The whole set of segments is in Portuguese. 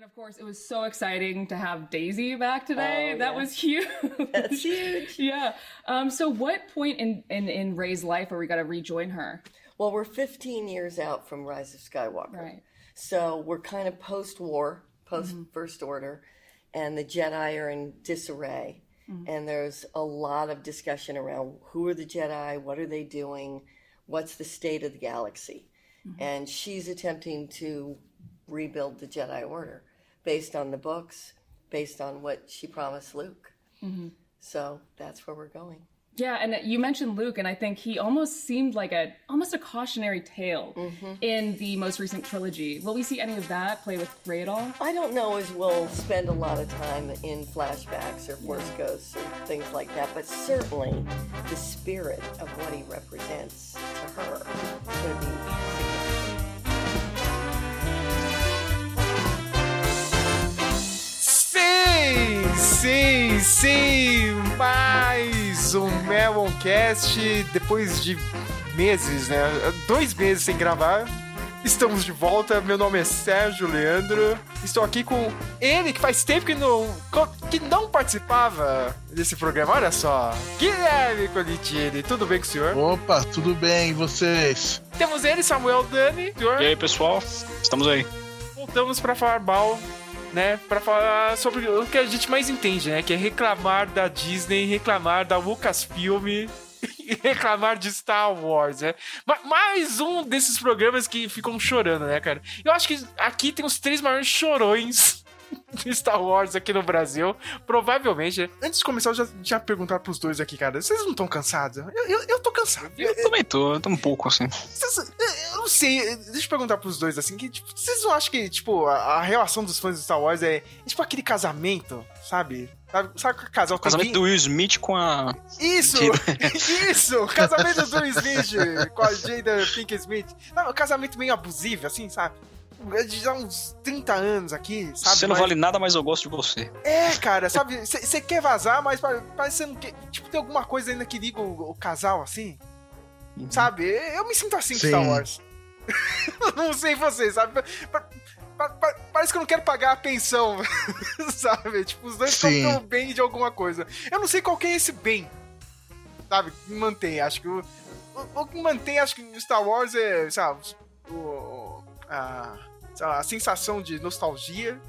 And of course, it was so exciting to have Daisy back today. Oh, that yeah. was huge. That's huge. yeah. Um, so, what point in, in, in Ray's life are we going to rejoin her? Well, we're 15 years out from Rise of Skywalker. Right. So we're kind of post war, post First Order, and the Jedi are in disarray. Mm-hmm. And there's a lot of discussion around who are the Jedi, what are they doing, what's the state of the galaxy. Mm-hmm. And she's attempting to rebuild the Jedi Order based on the books, based on what she promised Luke. Mm-hmm. So that's where we're going. Yeah, and you mentioned Luke, and I think he almost seemed like a almost a cautionary tale mm-hmm. in the most recent trilogy. Will we see any of that play with Ray at all? I don't know as we'll spend a lot of time in flashbacks or Force Ghosts or things like that, but certainly the spirit of what he represents to her is going to be Sim, sim! Mais um Meloncast depois de meses, né? Dois meses sem gravar. Estamos de volta. Meu nome é Sérgio Leandro. Estou aqui com ele que faz tempo que não, que não participava desse programa. Olha só, Guilherme Colitini. Tudo bem com o senhor? Opa, tudo bem, e vocês? Temos ele, Samuel Dani. Senhor? E aí, pessoal? Estamos aí. voltamos pra falar mal, né? Pra falar sobre o que a gente mais entende, né? Que é reclamar da Disney, reclamar da Lucasfilm e reclamar de Star Wars, né? Ma- Mais um desses programas que ficam chorando, né, cara? Eu acho que aqui tem os três maiores chorões Star Wars aqui no Brasil, provavelmente. Antes de começar, eu já, já perguntar pros dois aqui, cara. Vocês não estão cansados? Eu, eu, eu tô cansado. Eu também tô, eu tô um pouco assim. Vocês- eu não sei, deixa eu perguntar pros dois assim, que tipo, vocês não acham que, tipo, a, a relação dos fãs de Star Wars é, é tipo aquele casamento, sabe? Sabe, sabe que o casal O casamento tem do Will Smith com a. Isso! Isso! Casamento do Smith com a Jada Pink Smith. Não, um casamento meio abusivo, assim, sabe? De já uns 30 anos aqui, sabe? Você não Mas- vale nada, mas eu gosto de você. É, cara, sabe? Você quer vazar, mas pa- parece que você não quer. Tipo, tem alguma coisa ainda que liga o, o casal, assim. Sabe? Eu me sinto assim com. Star Wars. não sei vocês, sabe? Pa- pa- pa- Parece que eu não quero pagar a pensão, sabe? Tipo, os dois estão tão bem de alguma coisa. Eu não sei qual que é esse bem, sabe? Que mantém. Acho que o, o, o que mantém, acho que no Star Wars é, sabe? O, o- a, a sensação de nostalgia.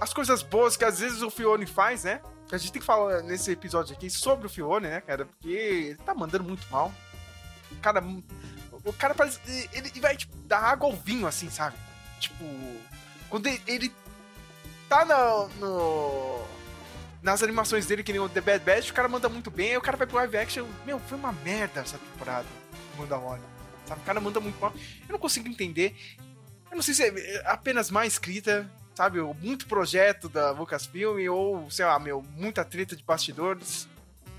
As coisas boas que às vezes o Fione faz, né? Que a gente tem que falar nesse episódio aqui sobre o Fione, né, cara? Porque ele tá mandando muito mal. O cara. O cara parece. Ele vai, tipo, dar água ao vinho, assim, sabe? Tipo. Quando ele, ele tá no, no- Nas animações dele, que nem o The Bad Batch, o cara manda muito bem, aí o cara vai pro live action. Meu, foi uma merda essa temporada. Manda hora. Sabe? O cara manda muito mal. Eu não consigo entender. Eu não sei se é apenas má escrita, sabe? Muito projeto da Lucasfilm, ou, sei lá, meu, muita treta de bastidores.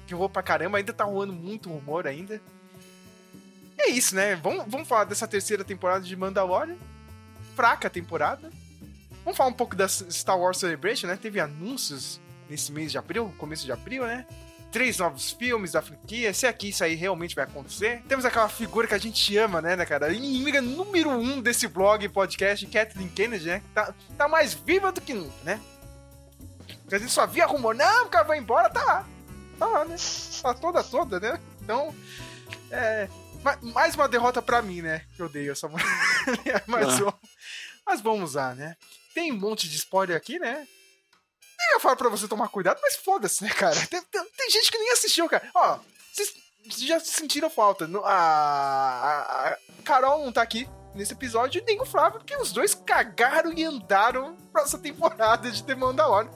Que rolou pra caramba, ainda tá rolando muito rumor ainda. É isso, né? Vamos, vamos falar dessa terceira temporada de Mandalorian. Fraca temporada. Vamos falar um pouco da Star Wars Celebration, né? Teve anúncios nesse mês de abril, começo de abril, né? Três novos filmes da franquia. Se aqui isso aí realmente vai acontecer. Temos aquela figura que a gente ama, né, né, cara? Inimiga número um desse blog e podcast, Kathleen Kennedy, né? Tá, tá mais viva do que nunca, né? Porque a gente só via rumor, não, o cara vai embora, tá lá. Tá lá, né? Tá toda, toda, né? Então, é. ma- Mais uma derrota pra mim, né? Que eu odeio essa mulher. Mas, Ah. ó, mas vamos lá, né? Tem um monte de spoiler aqui, né? Nem eu falo pra você tomar cuidado, mas foda-se, né, cara? Tem, tem- tem gente que nem assistiu, cara. Ó, vocês já sentiram falta. A, a, a Carol não tá aqui nesse episódio, nem o Flávio, porque os dois cagaram e andaram pra essa temporada de The Mandalorian.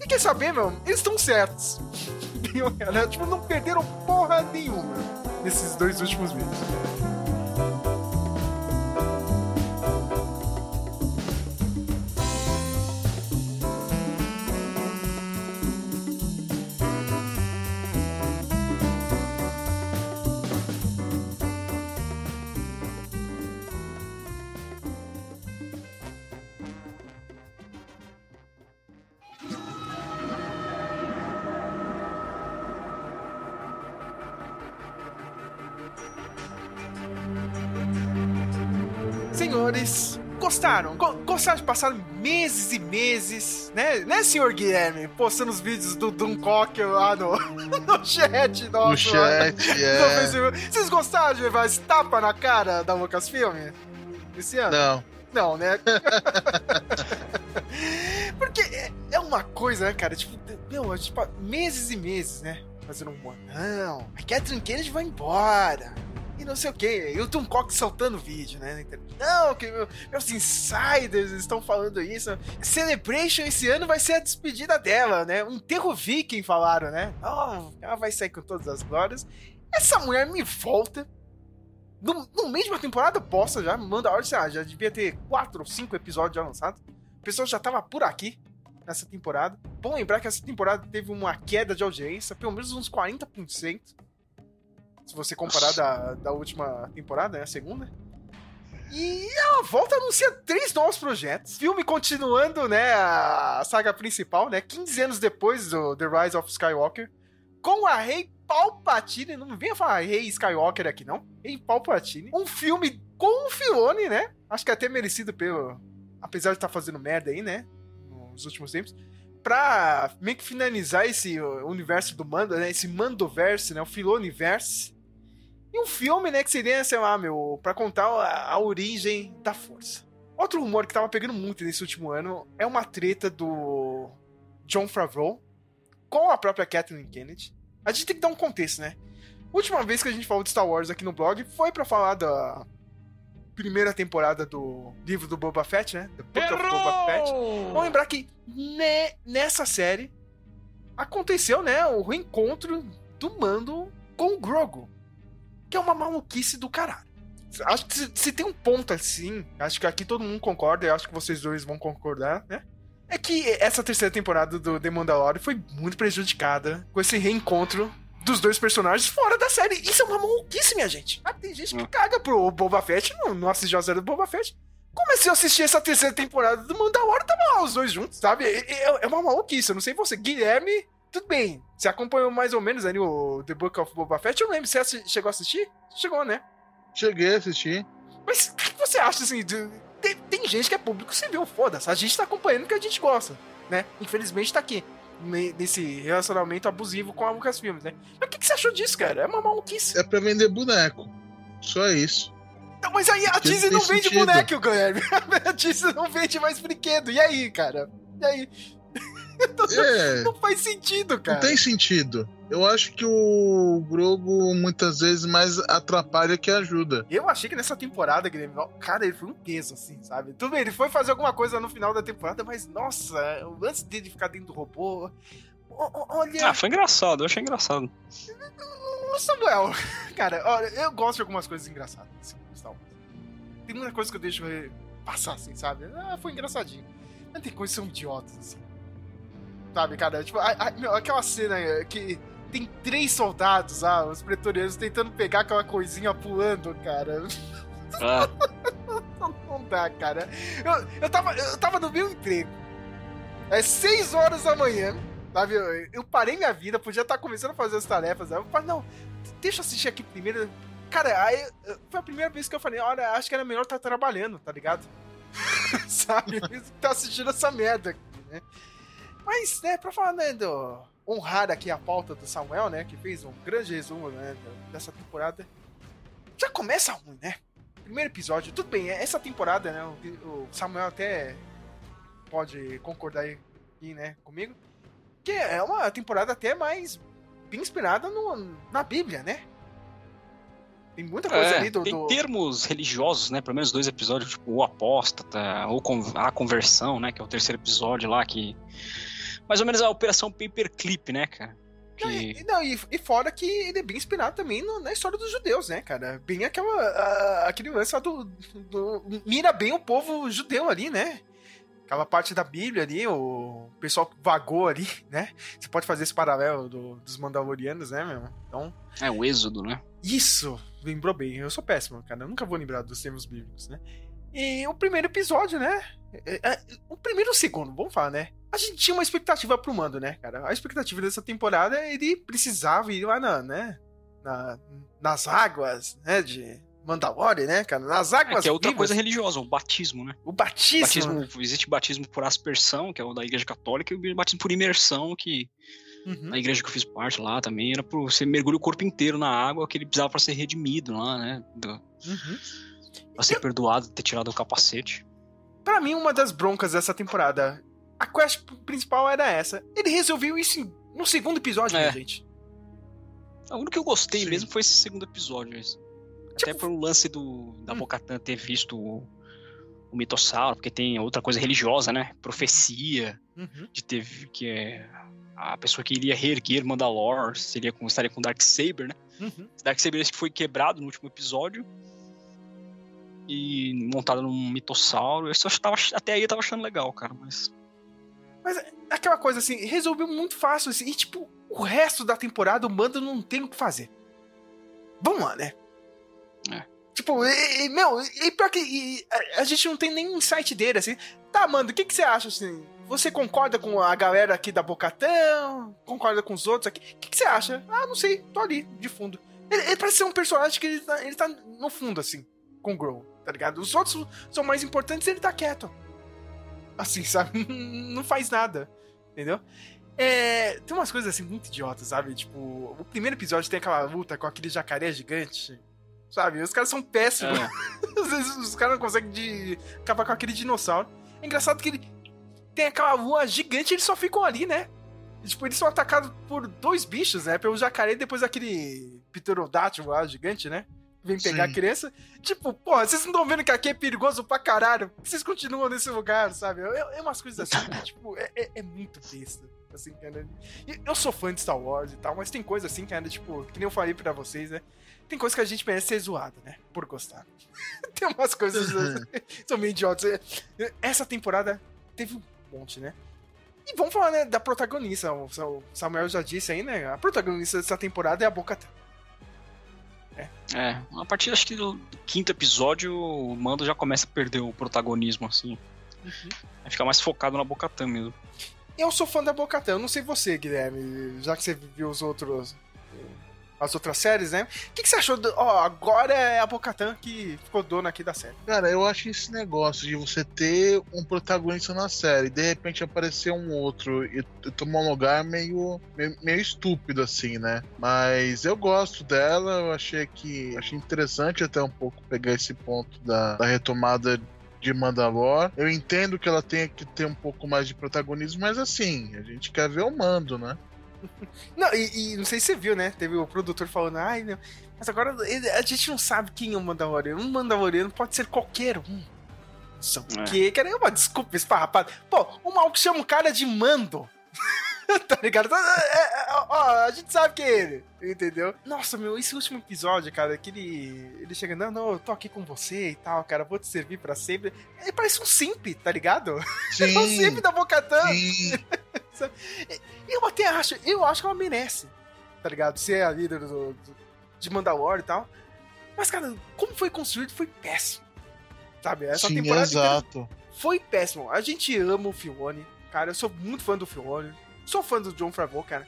E quer saber, meu? Eles estão certos. Tipo, não perderam porra nenhuma nesses dois últimos meses. Gostaram de passar meses e meses, né? Né, senhor Guilherme? Postando os vídeos do Duncock lá no, no chat nosso. No lá chat, no é. Facebook. Vocês gostaram de levar esse tapa na cara da Lucasfilm? Esse ano? Não. Não, né? Porque é, é uma coisa, né, cara? Tipo, meu, tipo, meses e meses, né? Fazendo um. Não, a Catherine Kennedy vai embora. E não sei o que. E o Tom Cox soltando vídeo, né? Não, que meu- meus insiders estão falando isso. Celebration esse ano vai ser a despedida dela, né? Um terro viking falaram, né? Oh, ela vai sair com todas as glórias. Essa mulher me volta. No, no meio de uma temporada posta já, manda a ordem, sei lá, já devia ter quatro ou cinco episódios já lançados. O pessoal já tava por aqui nessa temporada. Bom lembrar que essa temporada teve uma queda de audiência, pelo menos uns 40%. Se você comparar da, da última temporada, né, a segunda. E ela volta a anunciar três novos projetos. Filme continuando, né, a saga principal, né, 15 anos depois do The Rise of Skywalker. Com a Rey Palpatine, não venha falar Rey Skywalker aqui não. Rey Palpatine. Um filme com o Filone, né? Acho que até merecido pelo... Apesar de estar fazendo merda aí, né, nos últimos tempos pra meio que finalizar esse uh, universo do Mando, né? Esse Mandoverse, né? O Filoniverse. E um filme, né? Que seria, sei lá, meu, pra contar a, a origem da força. Outro rumor que tava pegando muito nesse último ano é uma treta do John Favreau com a própria Kathleen Kennedy. A gente tem que dar um contexto, né? Última vez que a gente falou de Star Wars aqui no blog foi pra falar da primeira temporada do livro do Boba Fett, né? The Book of Boba Fett. Vamos lembrar que ne- nessa série aconteceu, né, o reencontro do Mando com o Grogu. Que é uma maluquice do caralho. Acho que se, se tem um ponto assim, acho que aqui todo mundo concorda, eu acho que vocês dois vão concordar, né? É que essa terceira temporada do The Mandalorian foi muito prejudicada com esse reencontro dos dois personagens fora da série. Isso é uma maluquice, minha gente. Ah, tem gente que Hum. caga pro Boba Fett, não, não assistiu a série do Boba Fett. Comecei a assistir essa terceira temporada do Mandalorian, tava lá os dois juntos, sabe? É, é- é uma maluquice, eu não sei você. Guilherme, tudo bem. Você acompanhou mais ou menos ali o The Book of Boba Fett? Eu não lembro, você chegou a assistir? Chegou, né? Cheguei a assistir. Mas o que você acha, assim, de- tem, tem gente que é público civil, foda-se. A gente tá acompanhando o que a gente gosta, né? Infelizmente tá aqui, ne- nesse relacionamento abusivo com a Lucasfilm, né? Mas o que, que você achou disso, cara? É uma maluquice. É pra vender boneco. Só isso. Não, mas aí a Disney não vende sentido. boneco, Guilherme. A Disney não vende mais brinquedo. E aí, cara? E aí? É. Não faz sentido, cara. Não tem sentido. Eu acho que o Grogo muitas vezes mais atrapalha que ajuda. Eu achei que nessa temporada, Guilherme, cara, ele foi um peso, assim, sabe? Tudo bem, ele foi fazer alguma coisa no final da temporada, mas, nossa, lance dele ficar dentro do robô. Olha, Ah, foi engraçado, eu achei engraçado. o Samuel, cara, olha, eu gosto de algumas coisas engraçadas, assim. Tem muita coisa que eu deixo passar, assim, sabe? Ah, foi engraçadinho. Mas tem coisas que são idiotas, assim. Sabe, cara? Tipo, a- a- meu, aquela cena que tem três soldados, ah, os pretorianos tentando pegar aquela coisinha pulando, cara. Ah, Não, dá, cara. Eu, eu, tava, eu tava no meu emprego. É 6 horas da manhã. Sabe? Eu, eu parei minha vida, podia estar começando a fazer as tarefas. Aí eu falei, não, deixa eu assistir aqui primeiro. Cara, aí foi a primeira vez que eu falei, olha, acho que era melhor estar trabalhando, tá ligado? Sabe? Tá assistindo essa merda aqui, né? Mas, né, pra falar, né, do. Honrar aqui a pauta do Samuel, né? Que fez um grande resumo, né, dessa temporada. Já começa ruim, né? primeiro episódio, tudo bem, essa temporada, né? O, Samuel até pode concordar aí, né, comigo. Que é uma temporada até mais bem inspirada no, na Bíblia, né? Tem muita coisa é, ali do. tem do- termos religiosos, né? Pelo menos dois episódios, tipo o apóstata, ou a conversão, né? Que é o terceiro episódio lá, que. Mais ou menos a operação Paperclip, né, cara? Não, Que... e, não, e, e fora que ele é bem inspirado também no- na história dos judeus, né, cara? Bem aquela. a- aquele lance lá do, do- Mira bem o povo judeu ali, né? Aquela parte da Bíblia ali, o pessoal que vagou ali, né? Você pode fazer esse paralelo do- dos Mandalorianos, né, meu? Então. É o êxodo, né? Isso! Lembrou bem. Eu sou péssimo, cara. Eu nunca vou lembrar dos termos bíblicos, né? E o primeiro episódio, né? É, é, o primeiro e o segundo, vamos falar, né? A gente tinha uma expectativa pro Mando, né, cara? A expectativa dessa temporada, ele precisava ir lá na, né? Na, nas águas, né? De Mandalore, né, cara? Nas É, águas que é outra vivas, coisa religiosa, o batismo, né? o batismo. batismo né? existe batismo por aspersão, que é o da igreja católica, e o batismo por imersão, que Uhum. na igreja que eu fiz parte lá também, era por você mergulhar o corpo inteiro na água, que ele precisava pra ser redimido lá, né? Do, Uhum. pra ser perdoado, ter tirado o capacete. Pra mim, uma das broncas dessa temporada, a quest principal era essa. Ele resolveu isso em- no segundo episódio, É. gente. O único que eu gostei Sim. mesmo foi esse segundo episódio. esse. Até pelo lance do, da Hum. Bocatan ter visto o, o mitossauro, porque tem outra coisa religiosa, né? Profecia, Uhum. de ter que é a pessoa que iria reerguer Mandalore seria com, estaria com Darksaber, né? Uhum. Darksaber esse que foi quebrado no último episódio e montado num mitossauro. Eu que tava, até aí eu tava achando legal, cara, mas Aquela coisa assim, resolveu muito fácil. Assim, e tipo, o resto da temporada o Mando não tem o que fazer. Vamos lá, né? É. Tipo, e, e, meu, e pior que e, a, a gente não tem nenhum insight dele, assim. Tá, Mando, o que, que você acha, assim? Você concorda com a galera aqui da Bocatão? Concorda com os outros aqui? O que, que você acha? Ah, não sei, tô ali, de fundo. Ele, ele parece ser um personagem que ele tá, ele tá no fundo, assim, com o Grow, tá ligado? Os outros são mais importantes ele tá quieto. Assim, sabe? Não faz nada, entendeu? É, tem umas coisas assim muito idiotas, sabe? Tipo, o primeiro episódio tem aquela luta com aquele jacaré gigante, sabe? Os caras são péssimos. é, Às vezes os caras não conseguem de... acabar com aquele dinossauro. É engraçado que ele tem aquela lua gigante e eles só ficam ali, né? E, tipo, eles são atacados por dois bichos, né? Pelo jacaré e depois aquele pterodátilo lá gigante, né? Vem pegar Sim. a criança. Tipo, porra, vocês não estão vendo que aqui é perigoso pra caralho? Vocês continuam nesse lugar, sabe? É, é umas coisas assim, que, tipo, é, é- é muito besta. Assim, cara. Eu sou fã de Star Wars e tal, mas tem coisa assim, cara, tipo, que nem eu falei pra vocês, né? Tem coisa que a gente merece ser zoado, né? Por gostar. tem umas coisas que são meio idiotas. Essa temporada teve um monte, né? E vamos falar, né, da protagonista. O o Samuel já disse aí, né? A protagonista dessa temporada é a Boca é, a partir acho que do quinto episódio o Mando já começa a perder o protagonismo, assim. Vai ficar mais focado na Bocatan mesmo. Eu sou fã da Bocatã, eu não sei você, Guilherme, já que você viu os outros. As outras séries, né? O que, que você achou? Do... Ó, agora é a Bocatã que ficou dona aqui da série. Cara, eu acho esse negócio de você ter um protagonista na série e de repente aparecer um outro e, e tomar um lugar meio, meio, meio estúpido, assim, né? Mas eu gosto dela, eu achei que. Achei interessante até um pouco pegar esse ponto da, da retomada de Mandalor. Eu entendo que ela tenha que ter um pouco mais de protagonismo, mas assim, a gente quer ver o mando, né? Não, e, e não sei se você viu, né? Teve o produtor falando, ai, não. Mas agora ele- a gente não sabe quem é o Mandaloriano. Um Mandaloriano pode ser qualquer um. Só É. que, cara, é uma desculpa esfarrapada. Pô, o maluco chama um cara de mando. tá ligado? É, é, é, Ó, a gente sabe que é ele, entendeu? Nossa, meu, esse último episódio, cara, que ele, ele chega, não, não, eu tô aqui com você e tal, cara, vou te servir pra sempre. Ele parece um simp, tá ligado? É um simp da Bocatã. sim. Eu até acho, eu acho que ela merece, tá ligado? Ser a líder do, do- de Mandalore e tal. Mas, cara, como foi construído foi péssimo. Sabe? Essa Sim, temporada exato. foi péssimo. A gente ama o Filone, cara. Eu sou muito fã do Filone. Sou fã do John Favreau, cara.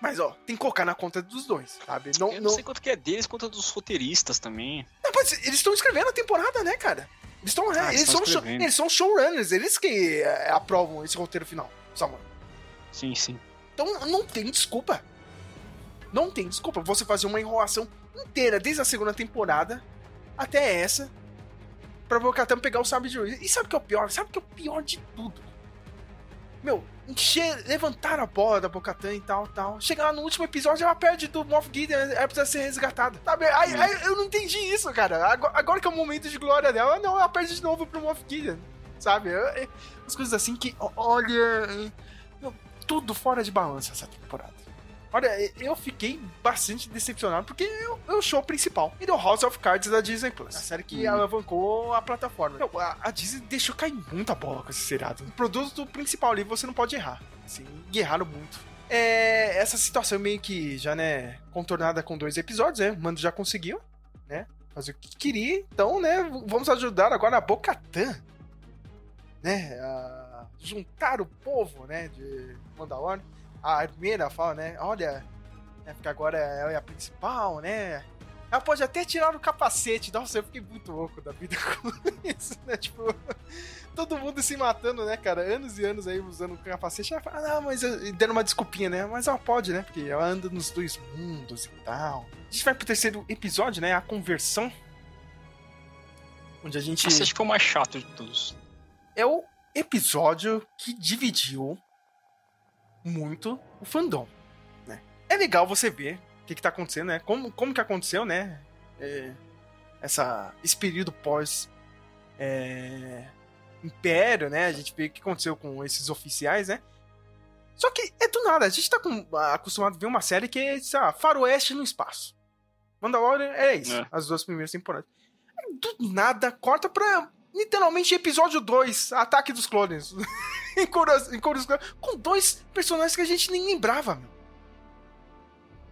Mas, ó, tem que colocar na conta dos dois, sabe? Não, Eu não, não sei quanto que é deles, quanto dos roteiristas também. Não, mas eles estão escrevendo a temporada, né, cara? Eles estão Ah, eles, eles são show- eles são showrunners, eles que é, aprovam esse roteiro final, Samuel. Sim, sim. Então não tem desculpa. Não tem desculpa você fazer uma enrolação inteira, desde a segunda temporada até essa, pra Bocatan pegar o sabre de luz. E sabe o que é o pior? Sabe o que é o pior de tudo? Meu, encher, levantar a bola da Bocatan e tal, tal. Chegar lá no último episódio, ela perde do Moff Gideon, ela precisa ser resgatada. Sabe? Aí, Hum. aí eu não entendi isso, cara. Agora, agora que é o momento de glória dela, não, ela perde de novo pro Moff Gideon. Sabe? Eu- eu- As coisas assim que, olha, meu, tudo fora de balanço essa temporada. Olha, eu fiquei bastante decepcionado porque é o show principal. E do House of Cards da Disney Plus. A série que Hum. alavancou a plataforma. A, a Disney deixou cair muita bola com esse seriado. O produto principal ali você não pode errar. Assim, e erraram muito. É, essa situação meio que já, né, contornada com dois episódios, né? O Mando já conseguiu, né? Fazer o que queria. Então, né, vamos ajudar agora a Bocatã, né? A juntar o povo, né, de Mandalorian a Armeira fala, né? Olha, né, porque agora ela é a principal, né? ela pode até tirar o capacete. Nossa, eu fiquei muito louco da vida com isso, né? Tipo, todo mundo se matando, né, cara? Anos e anos aí usando o capacete. Ela fala, ah, mas. E dando uma desculpinha, né? Mas ela pode, né? Porque ela anda nos dois mundos e tal. A gente vai pro terceiro episódio, né? A conversão. Onde a gente. Esse acho que foi o mais chato de todos. É o episódio que dividiu muito o fandom. Né? É legal você ver o que, que tá acontecendo, né? Como, como que aconteceu, né? É, essa, esse período pós é, Império, né? A gente vê o que aconteceu com esses oficiais, né? Só que é do nada, a gente tá com, acostumado a ver uma série que é, sei lá, faroeste no espaço. Mandalorian é isso, é. as duas primeiras temporadas. Do nada, corta pra literalmente episódio 2, Ataque dos Clones. em Coros, com dois personagens que a gente nem lembrava, meu.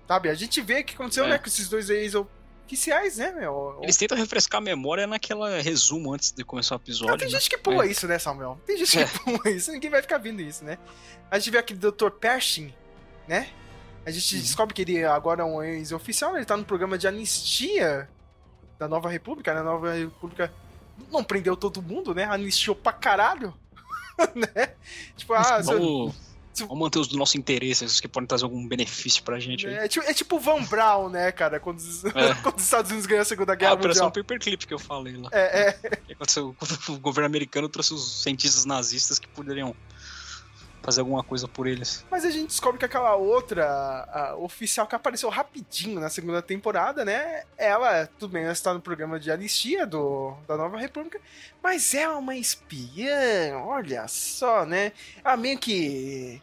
Sabe, a gente vê o que aconteceu, é. né, com esses dois ex-oficiais, né, meu? Eles tentam refrescar a memória naquela resumo antes de começar o episódio. Ah, tem né? gente que pula é. isso, né, Samuel? Tem gente que é. pula isso, ninguém vai ficar vendo isso, né? A gente vê aquele Dr. Pershing, né? A gente uhum. descobre que ele agora é um ex-oficial, ele tá no programa de anistia da Nova República, né? A Nova República não prendeu todo mundo, né? Anistiou pra caralho. né? Tipo, ah, vamos, vamos manter os do nosso interesse, os que podem trazer algum benefício pra gente. É, é, tipo, é tipo Van Brown, né, cara? Quando, é. quando os Estados Unidos ganhou a Segunda Guerra é, a Operação Paperclip que eu falei lá. É, é. Aconteceu quando o governo americano trouxe os cientistas nazistas que poderiam fazer alguma coisa por eles. Mas a gente descobre que aquela outra oficial que apareceu rapidinho na segunda temporada, né? Ela, tudo bem, ela está no programa de anistia do, da Nova República, mas é uma espiã, olha só, né? Ela meio que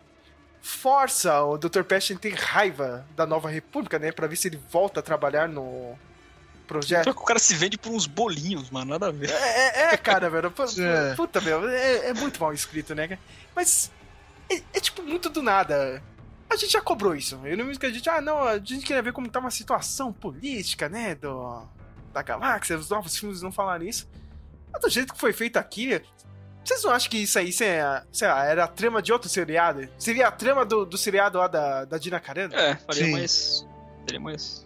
força o Dr. Pest a ter raiva da Nova República, né? Pra ver se ele volta a trabalhar no projeto. Só que o cara se vende por uns bolinhos, mano, nada a ver. É, é, é cara, velho. É. Puta, meu, é, é, muito mal escrito, né? Mas é, é, tipo muito do nada. A gente já cobrou isso. Eu não me que a gente, ah, não, a gente queria ver como tá uma situação política, né, do da galáxia, os novos filmes não falaram isso. Mas do jeito que foi feito aqui, vocês não acham que isso aí sei lá, era a trama de outro seriado? Seria a trama do, do seriado lá da, da Dina Carano? É, faria Sim. mais. Teria mais.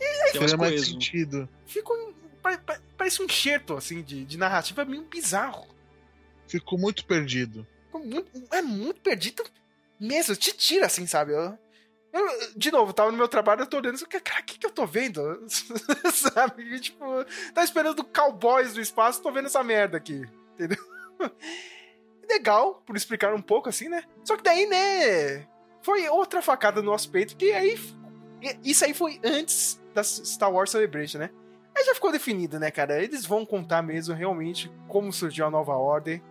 E faria mais sentido. Fica um, parece um enxerto, assim, de, de narrativa meio bizarro. Ficou muito perdido muito, é muito perdido mesmo. Te tira, assim, sabe? Eu, eu, de novo, tava no meu trabalho, eu tô olhando cara, o que, que eu tô vendo? sabe? Tipo, tá esperando cowboys do espaço, tô vendo essa merda aqui. Entendeu? Legal, por explicar um pouco assim, né? Só que daí, né? Foi outra facada no nosso peito, que aí. Isso aí foi antes da Star Wars Celebration, né? Aí já ficou definido, né, cara? Eles vão contar mesmo realmente como surgiu a nova ordem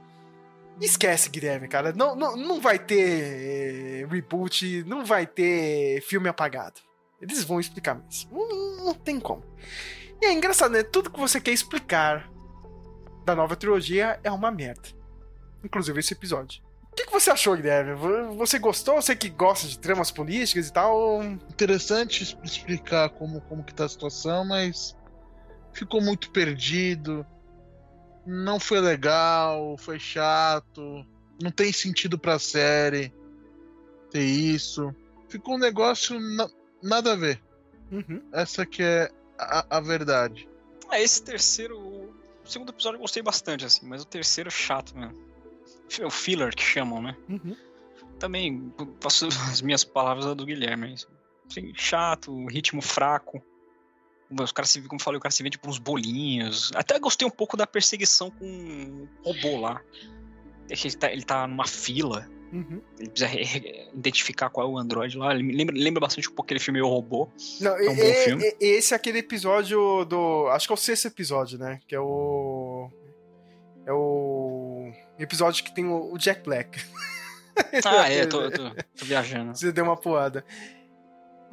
Esquece, Guilherme, cara. Não, não, não vai ter eh, reboot, não vai ter filme apagado. Eles vão explicar mesmo. Não, não tem como. E é engraçado, né? Tudo que você quer explicar da nova trilogia é uma merda. Inclusive esse episódio. O que, que, você achou, Guilherme? Você gostou? Você que gosta de tramas políticas e tal? Interessante explicar como, como que tá a situação, mas ficou muito perdido não foi legal, foi chato, não tem sentido pra série ter isso. Ficou um negócio na, nada a ver. Uhum. Essa que é a, a verdade. É, esse terceiro. O segundo episódio eu gostei bastante, assim, mas o terceiro é chato mesmo. É o filler que chamam, né? Uhum. Também posso as minhas palavras do Guilherme. Assim, chato, ritmo fraco. Os caras se, como falei, o cara se vende por uns bolinhos. Até gostei um pouco da perseguição com um robô lá. Ele tá, ele tá numa fila. Uhum. Ele precisa identificar qual é o Android lá. Ele lembra, lembra bastante um pouco aquele filme O Robô. Não, é um bom filme. Esse é aquele episódio do. Acho que é o sexto episódio, né? Que é o. É o. Episódio que tem o Jack Black. Ah, é, tô, tô, tô viajando. Você deu uma poada.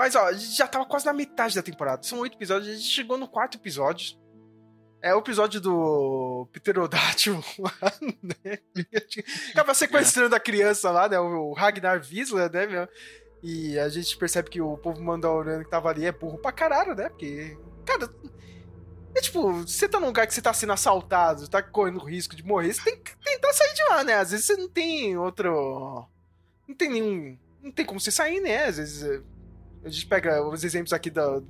Mas, ó, a gente já tava quase na metade da temporada. São oito episódios, a gente chegou no quarto episódio. É o episódio do Pterodátil lá, né? Acaba sequestrando a criança lá, né? O Ragnar Visla, né, meu? E a gente percebe que o povo mandaloriano que tava ali é burro pra caralho, né? Porque, cara, é tipo, você tá num lugar que você tá sendo assaltado, tá correndo risco de morrer, você tem que tentar sair de lá, né? Às vezes você não tem outro. Não tem nenhum. Não tem como você sair, né? Às vezes a gente pega os exemplos aqui da,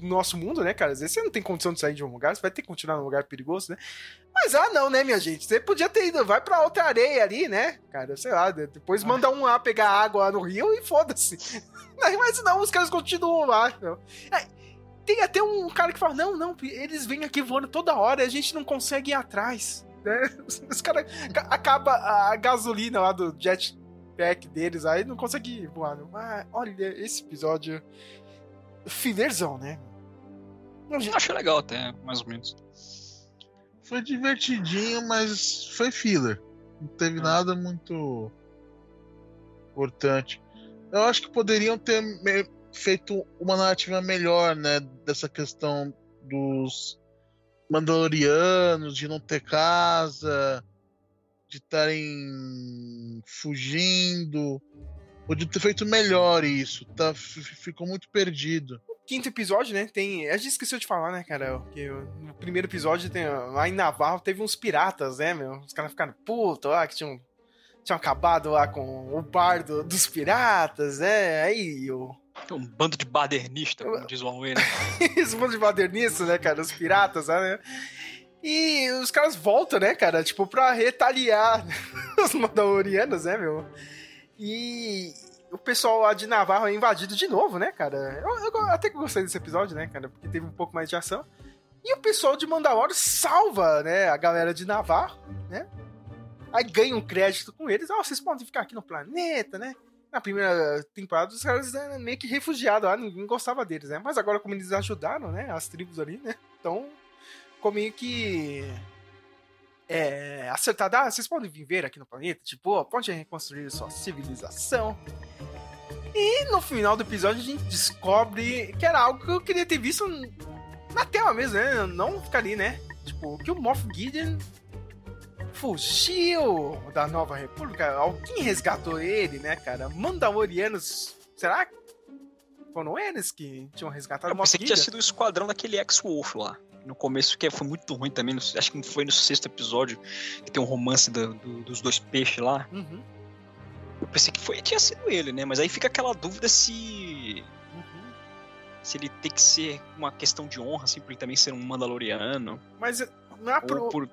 nosso mundo, né, cara? Às vezes você não tem condição de sair de um lugar, você vai ter que continuar num lugar perigoso, né? Mas ah, não, né, minha gente? Você podia ter ido, vai pra outra areia ali, né? Cara, sei lá, depois ah. manda um lá pegar água lá no rio e foda-se. Mas não, os caras continuam lá. É, tem até um cara que fala: não, não, eles vêm aqui voando toda hora e a gente não consegue ir atrás. Né? Os caras acaba a gasolina lá do jetpack deles aí não consegue voar. Mas olha, esse episódio. Filerzão, né? Eu acho legal até, mais ou menos. Foi divertidinho, mas foi filler. Não teve hum. nada muito importante. Eu acho que poderiam ter feito uma narrativa melhor, né? Dessa questão dos Mandalorianos, de não ter casa, de estarem fugindo. Podia ter feito melhor isso, tá? Ficou muito perdido. Quinto episódio, né? Tem. A gente esqueceu de falar, né, cara? Que no primeiro episódio tem. Lá em Navarro teve uns piratas, né, meu? Os caras ficaram putos lá, que tinham tinham acabado lá com o bar do, dos piratas, né? Aí o. Um bando de badernista, como diz o Huawei, né? Esse bando de badernista, né, cara? Os piratas, né? E os caras voltam, né, cara? Tipo, pra retaliar os Mandalorianos, né, meu? E o pessoal lá de Navarro é invadido de novo, né, cara? Eu, eu até que gostei desse episódio, né, cara? Porque teve um pouco mais de ação. E o pessoal de Mandalore salva, né, a galera de Navarro, né? Aí ganha um crédito com eles. Ah, vocês podem ficar aqui no planeta, né? Na primeira temporada, os caras eram meio que refugiados lá, ninguém gostava deles, né? Mas agora, como eles ajudaram, né? As tribos ali, né? Então, ficou meio que. É, acertado. Ah, vocês podem viver aqui no planeta, tipo, pode reconstruir sua civilização. E no final do episódio a gente descobre que era algo que eu queria ter visto na tela mesmo, né? Não ficar ali, né? Tipo, que o Moff Gideon fugiu da Nova República. Alguém resgatou ele, né, cara? Mandalorianos. Será que foram eles que tinham resgatado Eu pensei que tinha sido o esquadrão daquele ex-Wolf lá. No começo, que foi muito ruim também. acho que foi no sexto episódio que tem um romance do, do, dos dois peixes lá. Uhum. Eu pensei que foi, tinha sido ele, né? Mas aí fica aquela dúvida se. Uhum. Se ele tem que ser uma questão de honra, assim, por ele também ser um Mandaloriano. Mas não é pro... por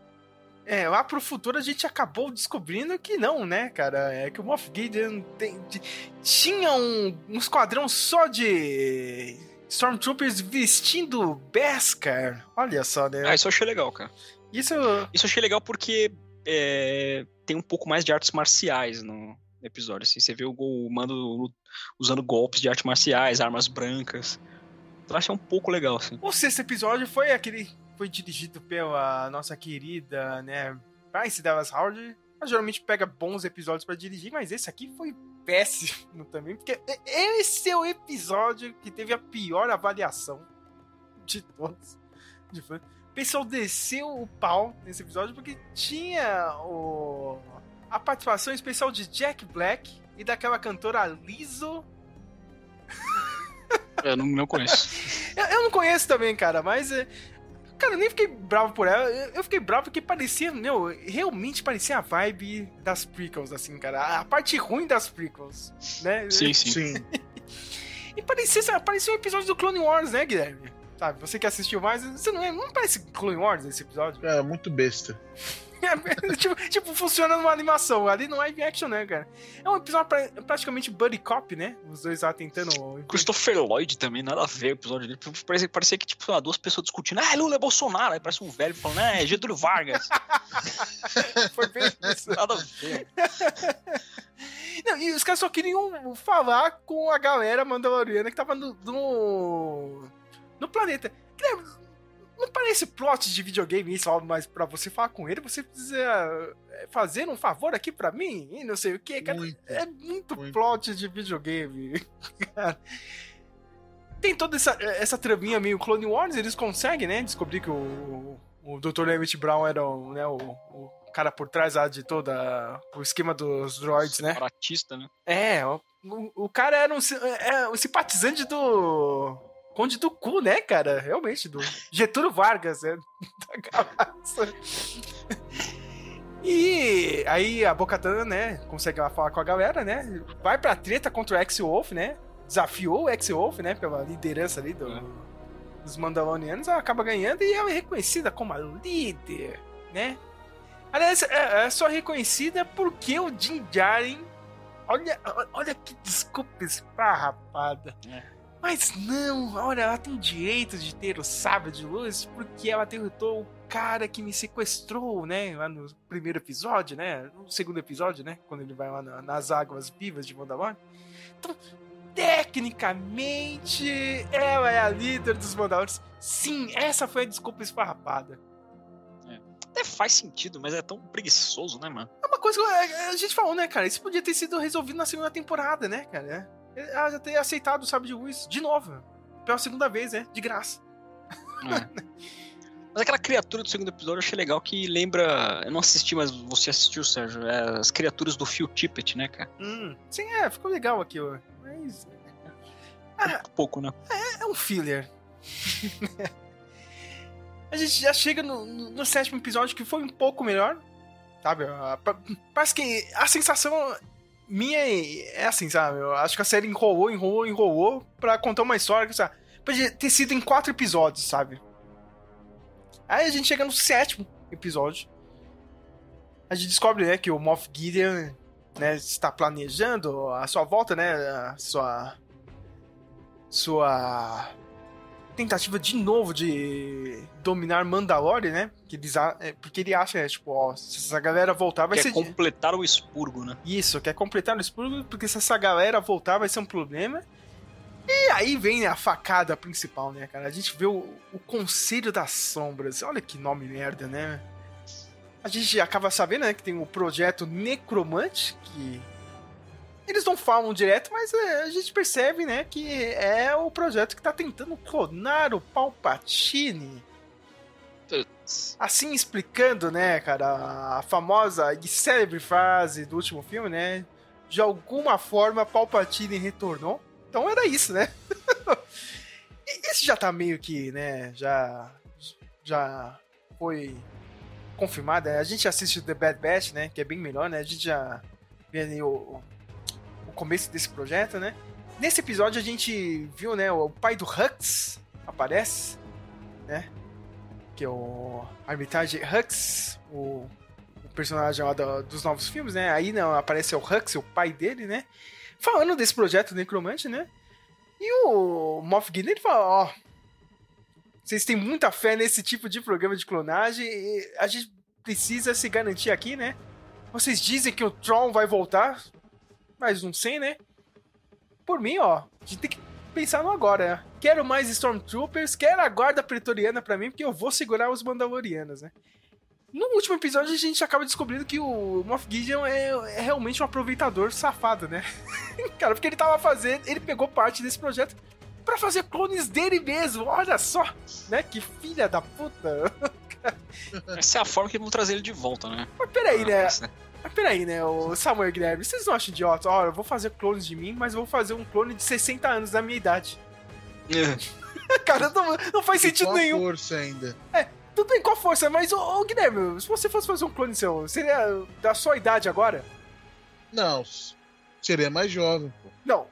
é, lá pro futuro a gente acabou descobrindo que não, né, cara? É que o Moff Gideon tem, tinha um, um esquadrão só de Stormtroopers vestindo Beskar. Olha só, né? Ah, isso eu achei legal, cara. Isso, isso eu achei legal porque é, tem um pouco mais de artes marciais no episódio. Assim, você vê o, o Mando usando golpes de artes marciais, armas brancas. Eu achei um pouco legal, assim. O sexto episódio foi aquele foi dirigido pela nossa querida, né, Bryce Dallas Howard. Ela geralmente pega bons episódios para dirigir, mas esse aqui foi péssimo também, porque esse é o episódio que teve a pior avaliação de todos. O pessoal desceu o pau nesse episódio porque tinha o... a participação especial de Jack Black e daquela cantora Lizzo. Eu não, não conheço. eu, eu, não conheço também, cara, mas é, Cara, eu nem fiquei bravo por ela. Eu fiquei bravo porque parecia, meu, realmente parecia a vibe das prequels, assim, cara. A parte ruim das prequels, né? Sim, sim. sim. e parecia, parecia um episódio do Clone Wars, né, Guilherme? Sabe, você que assistiu mais, você não, é, não parece Clone Wars esse episódio? É, muito besta. É, tipo, tipo, funciona numa animação. Ali não é live action, né, cara? É um episódio pra, praticamente buddy cop, né? Os dois lá tentando. Christopher Lloyd também, nada a ver o episódio dele. Parecia, parecia que, tipo, duas pessoas discutindo. Ah, Lula é Bolsonaro. Aí parece um velho falando, ah, é Getúlio Vargas. Foi bem isso. Nada a ver. Não, e os caras só queriam falar com a galera mandaloriana que tava no, no, no planeta. Não parece plot de videogame isso, mas para você falar com ele, você precisa é, fazer um favor aqui para mim e não sei o que, cara. Muito, é muito, muito, plot de videogame, cara. Tem toda essa, essa traminha meio Clone Wars, eles conseguem, né, descobrir que o, o Dr. Emmett Brown era o, né, o, o cara por trás lá de toda o esquema dos droids, né? Separatista, né? É, o, o cara era um, é, um simpatizante do Conde do Cu, né, cara? Realmente, do Getúlio Vargas, né? Da galáxia. E aí a Bocatana, né, consegue lá falar com a galera, né? Vai pra treta contra o X-Wolf, né? Desafiou o X-Wolf, né? Pela liderança ali do, dos Mandalorianos, ela acaba ganhando e ela é reconhecida como a líder, né? Aliás, é, é só reconhecida porque o Din Djarin, olha, olha que desculpa esfarrapada. É. Mas não, olha, ela tem direito de ter o sábio de luz porque ela derrotou o cara que me sequestrou, né? Lá no primeiro episódio, né? No segundo episódio, né? Quando ele vai lá nas águas vivas de Mandalorian. Então, tecnicamente, ela é a líder dos Mandalorians. Sim, essa foi a desculpa esfarrapada. É. Até faz sentido, mas é tão preguiçoso, né, mano? É uma coisa que a gente falou, né, cara? Isso podia ter sido resolvido na segunda temporada, né, cara? Ela já ter aceitado o Sábio de Luz de novo. Pela segunda vez, né? De graça. É. Mas aquela criatura do segundo episódio eu achei legal que lembra. Eu não assisti, mas você assistiu, Sérgio. É as criaturas do Phil Tippett, né, cara? Hum, sim, é, ficou legal aqui, ó. Mas. Ah, pouco, né? É, é um filler. a gente já chega no, no, no, sétimo episódio que foi um pouco melhor. Sabe? Parece que a sensação minha é assim, sabe? Eu acho que a série enrolou, enrolou, enrolou pra contar uma história que, sabe? Podia ter sido em quatro episódios, sabe? Aí a gente chega no sétimo episódio. A gente descobre, né, que o Moff Gideon, né, está planejando a sua volta, né, a sua sua tentativa de novo de dominar Mandalore, né? Que eles, é, porque ele acha, é, tipo, ó, se essa galera voltar vai quer ser. Quer completar o expurgo, né? Isso, quer completar o expurgo, porque se essa galera voltar vai ser um problema. E aí vem a facada principal, né, cara? A gente vê o, o Conselho das Sombras. Olha que nome merda, né? A gente acaba sabendo, né, que tem o projeto Necromante, que eles não falam direto, mas é, a gente percebe, né, que é o projeto que tá tentando clonar o Palpatine. Assim explicando, né, cara, a famosa e célebre frase do último filme, né? De alguma forma, Palpatine retornou. Então era isso, né? Esse já tá meio que, né, já já foi confirmado. Né? A gente assiste The Bad Batch, né, que é bem melhor, né? A gente já vê ali o, o começo desse projeto, né? Nesse episódio a gente viu, né, o pai do Hux aparece, né? Que é o Armitage Hux, o, o personagem lá do, dos novos filmes, né? Aí não aparece o Hux, o pai dele, né? Falando desse projeto Necromante, né? E o Moff Gideon, ele fala, ó, vocês têm muita fé nesse tipo de programa de clonagem e a gente precisa se garantir aqui, né? Vocês dizem que o Tron vai voltar, mas não sei, né? Por mim, ó, a gente tem que pensar no agora, né? Quero mais Stormtroopers, quero a guarda pretoriana para mim, porque eu vou segurar os Mandalorianos, né? No último episódio a gente acaba descobrindo que o Moff Gideon é, é realmente um aproveitador safado, né? Cara, porque ele tava fazendo, ele pegou parte desse projeto para fazer clones dele mesmo. Olha só, né? Que filha da puta. Essa é a forma que vão trazer ele de volta, né? Mas peraí, ah, né? Mas peraí, né, o Samuel Guilherme, vocês não acham idiota? Ó, eu vou fazer clones de mim, mas vou fazer um clone de 60 anos da minha idade. É. Cara, não, não faz sentido nenhum. força ainda. É, tudo bem, com a força, mas, ô, ô, Guilherme, se você fosse fazer um clone seu, seria da sua idade agora? Não, seria mais jovem, pô. Não,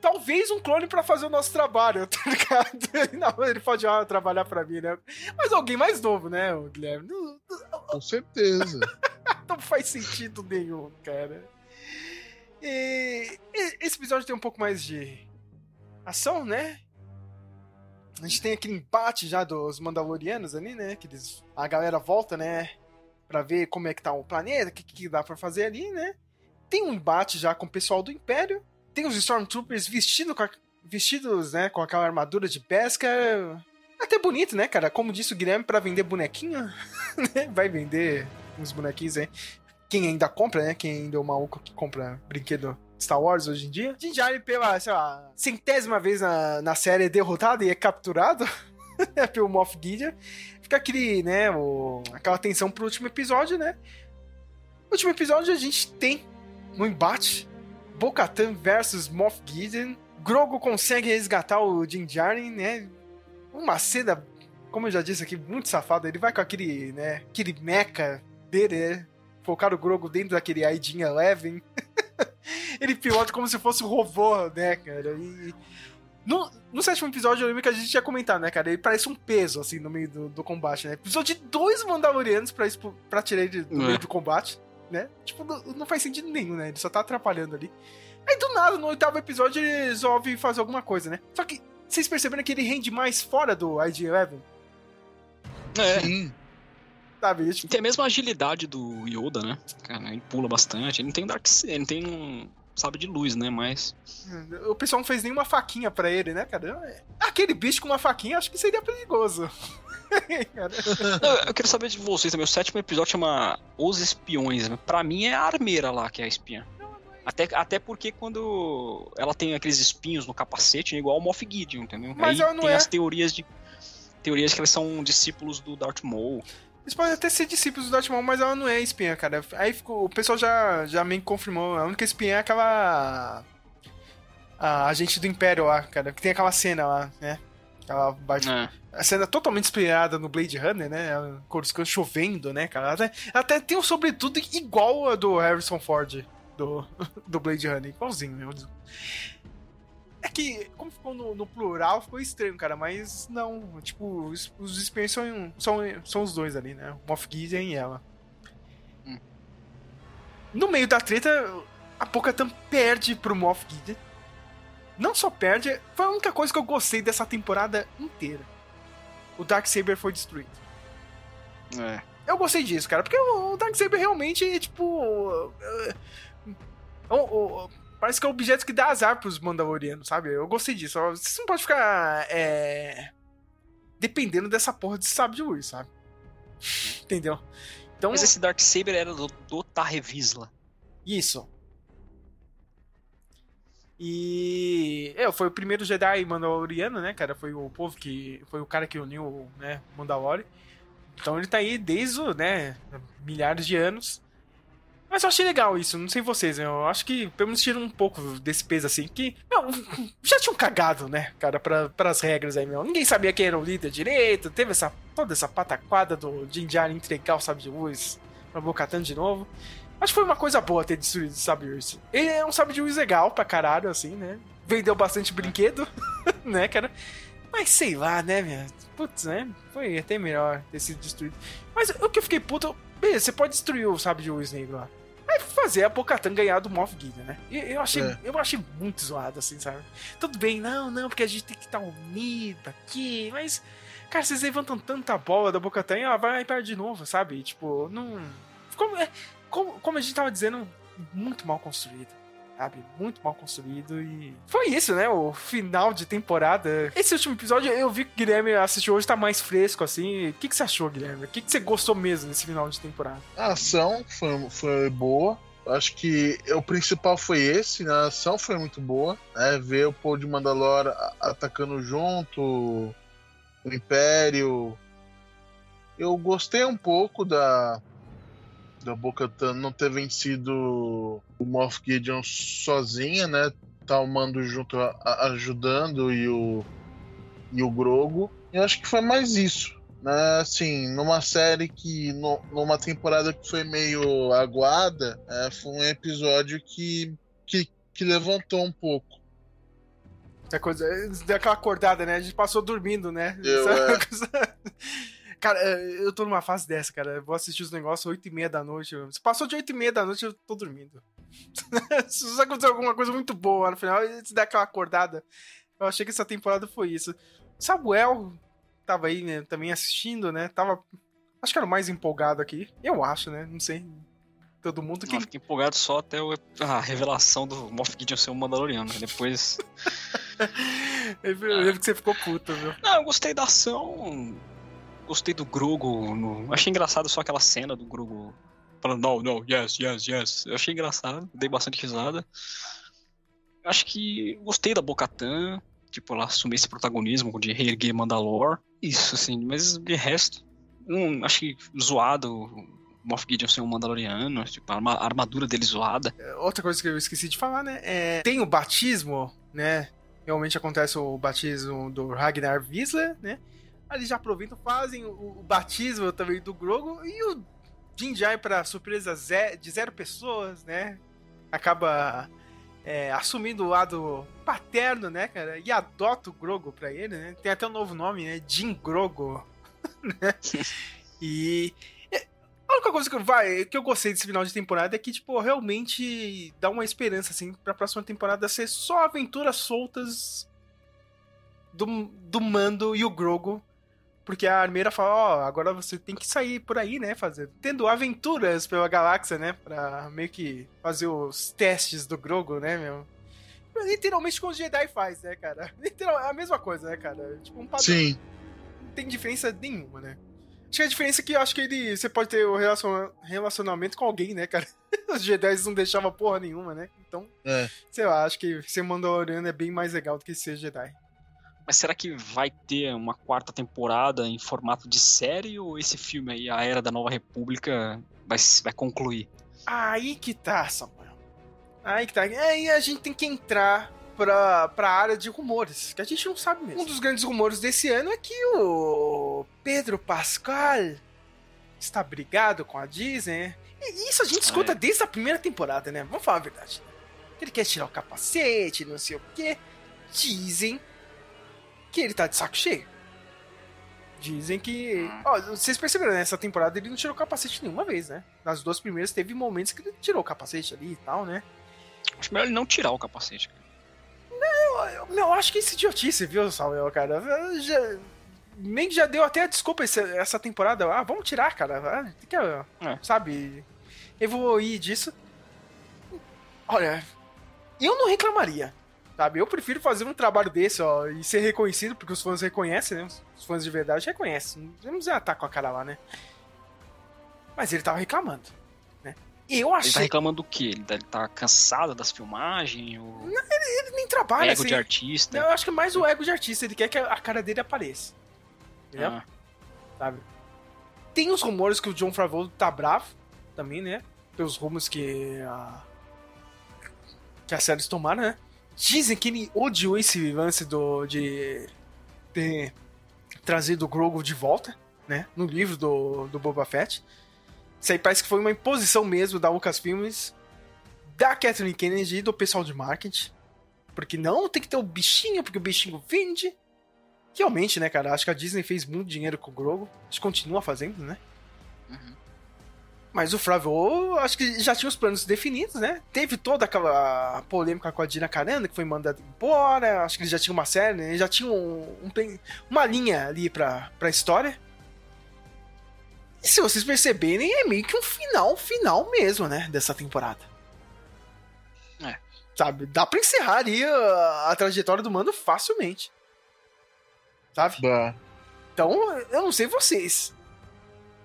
talvez um clone para fazer o nosso trabalho, tá ligado? Não, ele pode ah, trabalhar para mim, né? Mas alguém mais novo, né, Guilherme? Com certeza. não faz sentido nenhum, cara. E esse episódio tem um pouco mais de ação, né? A gente tem aquele empate já dos Mandalorianos ali, né? Que eles, a galera volta, né? Pra ver como é que tá o planeta, o que, que dá pra fazer ali, né? Tem um embate já com o pessoal do Império. Tem os Stormtroopers vestindo com a, vestidos, né? Com aquela armadura de pesca. Até bonito, né, cara? Como disse o Guilherme, pra vender bonequinho, né? Vai vender uns bonequinhos aí. Quem ainda compra, né? Quem ainda é o maluco que compra brinquedo Star Wars hoje em dia. Din Djarin, pela, sei lá, centésima vez na, na série é derrotado e é capturado né, pelo Moff Gideon. Fica aquele, né, o, aquela tensão pro último episódio, né? No último episódio a gente tem um embate Bo-Katan versus Moff Gideon. Grogu consegue resgatar o Din Djarin, né? Uma cena, como eu já disse aqui, muito safada. Ele vai com aquele, né, aquele mecha dele, né? Focar o Grogu dentro daquele Aidin Eleven. ele pilota como se fosse um robô, né, cara? E No, no sétimo episódio, eu lembro que a gente tinha comentado, né, cara? Ele parece um peso, assim, no meio do, do combate, né? Precisou de dois Mandalorianos pra, pra tirar ele do é. meio do combate, né? Tipo, não, não, faz sentido nenhum, né? Ele só tá atrapalhando ali. Aí, do nada, no oitavo episódio, ele resolve fazer alguma coisa, né? Só que, vocês perceberam que ele rende mais fora do IG-11? É. Sim. Tipo... Tem a mesma agilidade do Yoda, né? Cara, ele pula bastante. Ele não tem Dark ele não tem um sabe de luz, né? Mas. O pessoal não fez nenhuma faquinha para ele, né, cara? Aquele bicho com uma faquinha acho que seria perigoso. não, eu quero saber de vocês também. O sétimo episódio chama Os Espiões. Né? Pra mim é a armeira lá que é a espiã. Até, até porque quando ela tem aqueles espinhos no capacete, é igual ao Moff Gideon, entendeu? Mas Aí tem é. as teorias de teorias que eles são discípulos do Darth Maul. Eles podem até ser discípulos do Maul, mas ela não é espiã, cara. Aí ficou, o pessoal já, já me confirmou. A única espiã é aquela. A agente do Império lá, cara. Que tem aquela cena lá, né? Aquela bate... é. A cena totalmente inspirada no Blade Runner, né? Coruscant chovendo, né, cara? Até, até tem um sobretudo igual a do Harrison Ford do, do Blade Runner. Igualzinho, meu Deus. É que, como ficou no, no, plural, ficou estranho, cara, mas não. Tipo, os, os espiões são, são, são os dois ali, né? O Moff Gideon e ela. Hum. No meio da treta, a Pocatan perde pro Moff Gideon. Não só perde, foi a única coisa que eu gostei dessa temporada inteira. O Darksaber foi destruído. É. Eu gostei disso, cara, porque o Darksaber realmente, tipo. Uh, uh, uh, Parece que é um objeto que dá azar pros Mandalorianos, sabe? Eu gostei disso. Você não pode ficar. É... Dependendo dessa porra de sabre de luz, sabe? Entendeu? Então, Mas esse Dark Saber era do, do Tarrevisla. Isso. E. É, foi o primeiro Jedi Mandaloriano, né, cara? Foi o povo que. Foi o cara que uniu, né, Mandalore. Então ele tá aí desde, né, milhares de anos. Mas eu achei legal isso, não sei vocês, eu acho que pelo menos tira um pouco desse peso assim, que, meu, já tinham cagado, né, cara, pra, pras regras aí, meu. Ninguém sabia quem era o líder direito, teve essa, toda essa pataquada do Jinjar entregar o sabre de luz pra Bocatan de novo. Acho que foi uma coisa boa ter destruído o sabre de luz. Ele é um sabre de luz legal pra caralho, assim, né? Vendeu bastante brinquedo, né, cara? Mas sei lá, né, meu? Putz, né? Foi até melhor ter sido destruído. Mas o que eu fiquei puto, Beleza, você pode destruir o sabre de luz negro lá. Vai fazer a Bocatan ganhar do Moff Gideon, né? E eu achei, é. eu achei muito zoado, assim, sabe? Tudo bem, não, não, porque a gente tem que estar tá unido aqui, mas. Cara, vocês levantam tanta bola da Bocatan e ela vai perde de novo, sabe? Tipo, não. Como, é, como, como a gente tava dizendo, muito mal construído sabe? Muito mal construído e. Foi isso, né? O final de temporada. Esse último episódio, eu vi que o Guilherme assistiu hoje, tá mais fresco, assim. O que, que você achou, Guilherme? O que, que você gostou mesmo nesse final de temporada? A ação foi, foi boa. Acho que o principal foi esse, né? A ação foi muito boa. Né? Ver o Paul de Mandalore atacando junto, o Império. Eu gostei um pouco da, da Boca não ter vencido o Moff Gideon sozinha, né? Tá o Mando junto a, a, ajudando e o, e o Grogo. Eu acho que foi mais isso. Né? Assim, numa série que. No, numa temporada que foi meio aguada, é, foi um episódio que, que, que levantou um pouco. É coisa, deu aquela acordada, né? A gente passou dormindo, né? Eu, é. Cara, é, eu tô numa fase dessa, cara. Eu vou assistir os negócios 8 e meia da noite. Se passou de 8 e meia da noite, eu tô dormindo. Se acontecer alguma coisa muito boa no final, se der aquela acordada. Eu achei que essa temporada foi isso. Samuel tava aí, né, também assistindo, né? Tava. Acho que era o mais empolgado aqui. Eu acho, né? Não sei. Todo mundo que. Fiquei empolgado só até a revelação do Moff Gideon ser um Mandaloriano. Né? Depois. eu lembro que você ficou puto, viu? Não, eu gostei da ação gostei do Grogo. No... Achei engraçado só aquela cena do Grogo falando, não, não, yes, yes, yes. Eu achei engraçado, dei bastante risada. Acho que gostei da Bocatan, tipo, ela assumir esse protagonismo de reerguer Mandalore. Isso, assim, mas de resto, acho que zoado Moff Gideon ser um Mandaloriano, tipo, a armadura dele zoada. É, outra coisa que eu esqueci de falar, né, é... Tem o batismo, né, realmente acontece o batismo do Ragnar Wiesler, né, eles já aproveitam, fazem o, o batismo também do Grogo e o Jinjai, para surpresa de zero pessoas, né? Acaba é, assumindo o lado paterno, né, cara? E adota o Grogo pra ele, né? Tem até um novo nome, né? Jim Grogo. né? E a única coisa que eu, vai, que eu gostei desse final de temporada é que, tipo, realmente dá uma esperança, assim, pra próxima temporada ser só aventuras soltas do, do Mando e o Grogo. Porque a armeira fala, ó, oh, agora você tem que sair por aí, né, fazer, tendo aventuras pela galáxia, né, pra meio que fazer os testes do Grogo, né, meu. Literalmente como os Jedi faz, né, cara? Literal, é a mesma coisa, né, cara? Tipo, um padrão. Sim. Não tem diferença nenhuma, né? Acho que a diferença é que eu acho que ele, você pode ter o um relacionamento com alguém, né, cara? Os Jedi não deixavam porra nenhuma, né? Então, é. sei lá, acho que ser Mandaloriano é bem mais legal do que ser Jedi. Mas será que vai ter uma quarta temporada em formato de série ou esse filme aí, A Era da Nova República, vai, vai concluir? Aí que tá, Samuel. Aí que tá. Aí a gente tem que entrar pra, pra área de rumores, que a gente não sabe mesmo. Um dos grandes rumores desse ano é que o Pedro Pascal está brigado com a Disney. E isso a gente escuta é. desde a primeira temporada, né? Vamos falar a verdade. Ele quer tirar o capacete, não sei o quê. Dizem que ele tá de saco cheio. Dizem que. Ó, vocês perceberam, né? Essa temporada ele não tirou o capacete nenhuma vez, né? Nas duas primeiras teve momentos que ele tirou o capacete ali e tal, né? Acho melhor ele não tirar o capacete. Não, eu, eu acho que isso é idiotice, viu, Samuel, cara? Já, nem já deu até a desculpa essa, essa temporada. Ah, vamos tirar, cara. Ah, tem que, é. sabe, evoluir disso. Olha, eu não reclamaria, sabe? Eu prefiro fazer um trabalho desse, ó, e ser reconhecido, porque os fãs reconhecem, né? Os fãs de verdade reconhecem. Não vamos estar com a cara lá, né? Mas ele tava reclamando. Eu achei. Ele tá reclamando do quê? Ele tá cansado das filmagens? Ou... Não, ele, ele, nem trabalha. Ego assim. de artista. eu acho que é mais o ego de artista. Ele quer que a cara dele apareça. Entendeu? Ah. Sabe? Tem os rumores que o John Favreau tá bravo também, né? Pelos rumos que a. que a série tomaram, né? Dizem que ele odiou esse lance do, de ter trazido o Grogu de volta, né? No livro do, do Boba Fett. Isso aí parece que foi uma imposição mesmo da Lucasfilmes, da Kathleen Kennedy e do pessoal de marketing. Porque não, tem que ter o bichinho, porque o bichinho vende. Realmente, né, cara? Acho que a Disney fez muito dinheiro com o Grogu. Acho que continua fazendo, né? Uhum. Mas o Flávio, acho que já tinha os planos definidos, né? Teve toda aquela polêmica com a Dina Caranda, que foi mandada embora. Acho que ele já tinha uma série, né? Ele já tinha um, um, uma linha ali pra, pra história. E se vocês perceberem, é meio que um final, final mesmo, né? Dessa temporada. É. Sabe? Dá pra encerrar ali a, a trajetória do mano facilmente. Sabe? Bah. Então, eu não sei vocês.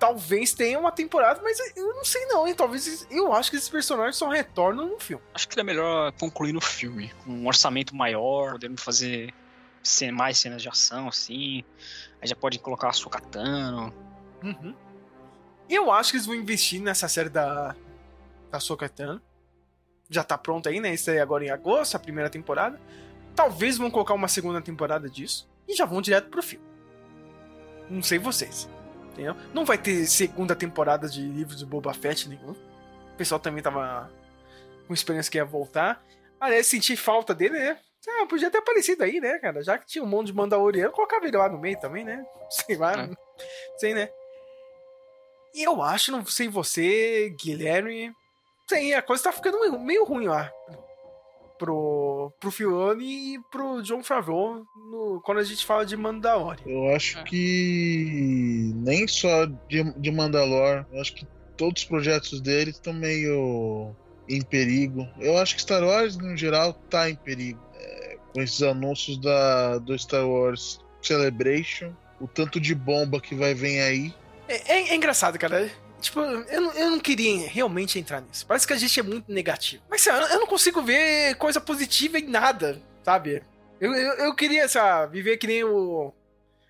Talvez tenha uma temporada, mas eu não sei não, hein? Talvez eu acho que esses personagens só retornam no filme. Acho que é melhor concluir no filme, com um orçamento maior, podendo fazer mais cenas de ação, assim. Aí já pode colocar a Sokatano. Uhum. Eu acho que eles vão investir nessa série da, da Sokatan. Já tá pronta aí, né? Isso aí agora em agosto, a primeira temporada. Talvez vão colocar uma segunda temporada disso. E já vão direto pro filme. Não sei vocês. Entendeu? Não vai ter segunda temporada de livros de Boba Fett nenhum. O pessoal também tava com esperança que ia voltar. Aliás, senti falta dele, né? Ah, podia ter aparecido aí, né, cara? Já que tinha um monte de Mandaloriano, colocava ele lá no meio também, né? Sei lá. É. Sei, né? E eu acho, não sei você, Guilherme. Sei, a coisa tá ficando meio ruim lá. Pro, pro Filoni e pro John Favreau no, quando a gente fala de Mandalorian. Eu acho é. que nem só de, de Mandalor, eu acho que todos os projetos deles estão meio em perigo. Eu acho que Star Wars, no geral, tá em perigo. É, com esses anúncios da, do Star Wars Celebration, o tanto de bomba que vai vir aí. É, é, é engraçado, cara. Tipo, eu não, eu não queria realmente entrar nisso. Parece que a gente é muito negativo. Mas eu, eu não consigo ver coisa positiva em nada, sabe? Eu, eu, eu queria, sabe, viver que nem o.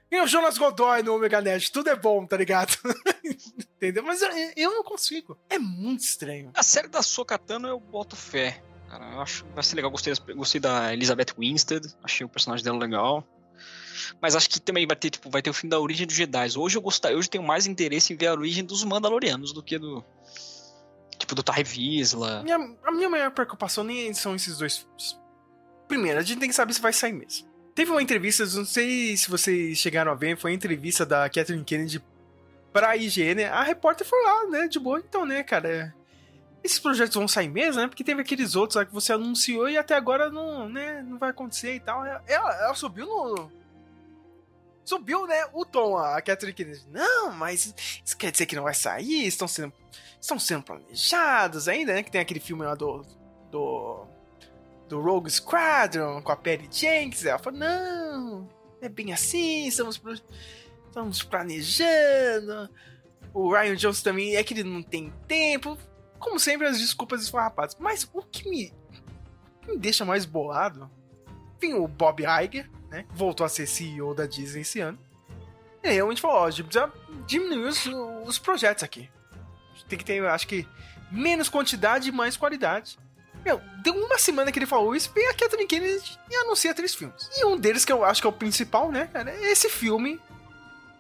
Que nem o Jonas Godoy no Omega Nerd. Tudo é bom, tá ligado? Entendeu? Mas eu, eu não consigo. É muito estranho. A série da Sokatano eu boto fé. Cara, eu acho que vai ser legal. Gostei, gostei da Elizabeth Winstead. Achei o personagem dela legal. Mas acho que também vai ter, tipo, vai ter o fim da origem dos Jedi. Hoje eu gostaria, hoje eu tenho mais interesse em ver a origem dos Mandalorianos do que do. Tipo, do Ty Visla. Minha, a minha maior preocupação nem são esses dois filmes. Primeiro, a gente tem que saber se vai sair mesmo. Teve uma entrevista, não sei se vocês chegaram a ver, foi a entrevista da Kathleen Kennedy pra IGN. A repórter foi lá, né, de boa. Então, né, cara, esses projetos vão sair mesmo, né? Porque teve aqueles outros lá que você anunciou e até agora não, né, não vai acontecer e tal. Ela, ela subiu no. Subiu, né, o tom, a Catherine Kennedy. Não, mas isso quer dizer que não vai sair? Estão sendo, estão sendo planejados ainda, né? Que tem aquele filme lá do. do. do Rogue Squadron com a Perry Jenkins. Ela falou: não, é bem assim, estamos, estamos planejando. O Ryan Jones também é que ele não tem tempo como sempre, as desculpas esfarrapadas. Mas o que me, me deixa mais bolado. Enfim, o Bob Iger, né? Voltou a ser CEO da Disney esse ano. E realmente falou: ó, a gente precisa diminuir os, os projetos aqui. Tem que ter, acho que, menos quantidade e mais qualidade. Meu, deu uma semana que ele falou isso, vem a Kathleen Kennedy e anuncia três filmes. E um deles, que eu acho que é o principal, né, cara, é esse filme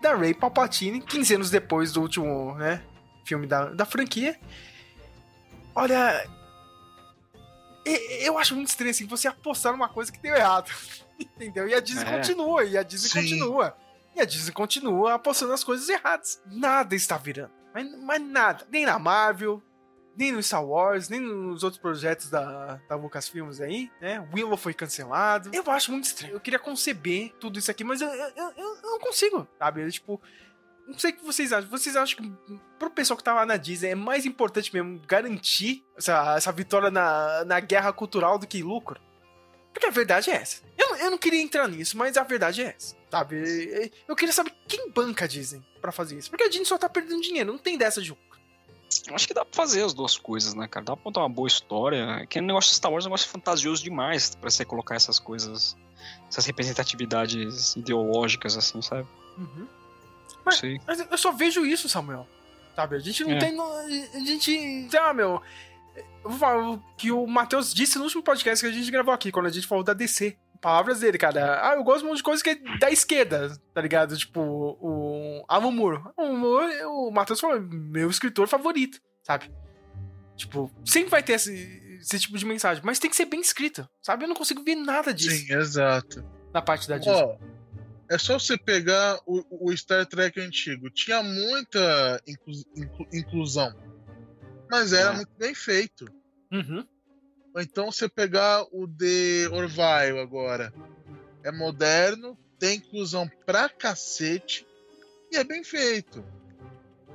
da Ray Palpatine, 15 anos depois do último, né, filme da, da franquia. Olha. Eu acho muito estranho assim você apostar numa coisa que deu errado. Entendeu? E a Disney é. continua, e a Disney Sim. continua. E a Disney continua apostando nas coisas erradas. Nada está virando. Mas, mas, nada. Nem na Marvel, nem no Star Wars, nem nos outros projetos da, da Lucasfilms aí, né? Willow foi cancelado. Eu acho muito estranho. Eu queria conceber tudo isso aqui, mas eu, eu, eu, eu não consigo, sabe? tipo, não sei o que vocês acham. Vocês acham que pro pessoal que tá lá na Disney é mais importante mesmo garantir essa, essa vitória na, na guerra cultural do que lucro? Porque a verdade é essa. Eu, eu não queria entrar nisso, mas a verdade é essa. Sabe? Eu queria saber quem banca a Disney pra fazer isso. Porque a Disney só tá perdendo dinheiro, não tem dessa de lucro. Eu acho que dá pra fazer as duas coisas, né, cara? Dá pra contar uma boa história. Que negócio de Star Wars é um negócio fantasioso demais pra você colocar essas coisas, essas representatividades ideológicas, assim, sabe? Uhum. Mas, mas, eu só vejo isso, Samuel. Sabe? A gente não é. tem. A gente. Ah, meu. Eu vou falar o que o Matheus disse no último podcast que a gente gravou aqui, quando a gente falou da DC. Palavras dele, cara. Ah, eu gosto muito de coisas que é da esquerda, tá ligado? Tipo, o Alan Moore. O, Moore, o Matheus falou, meu escritor favorito, sabe? Tipo, sempre vai ter esse, esse tipo de mensagem, mas tem que ser bem escrita, sabe? Eu não consigo ver nada disso. Sim, exato. Na parte da Disney. Oh, é só você pegar o, o Star Trek antigo. Tinha muita inclu, inclu, inclusão. Mas era é. muito bem feito. Uhum. Ou então você pegar o de Orville agora. É moderno, tem inclusão pra cacete e é bem feito.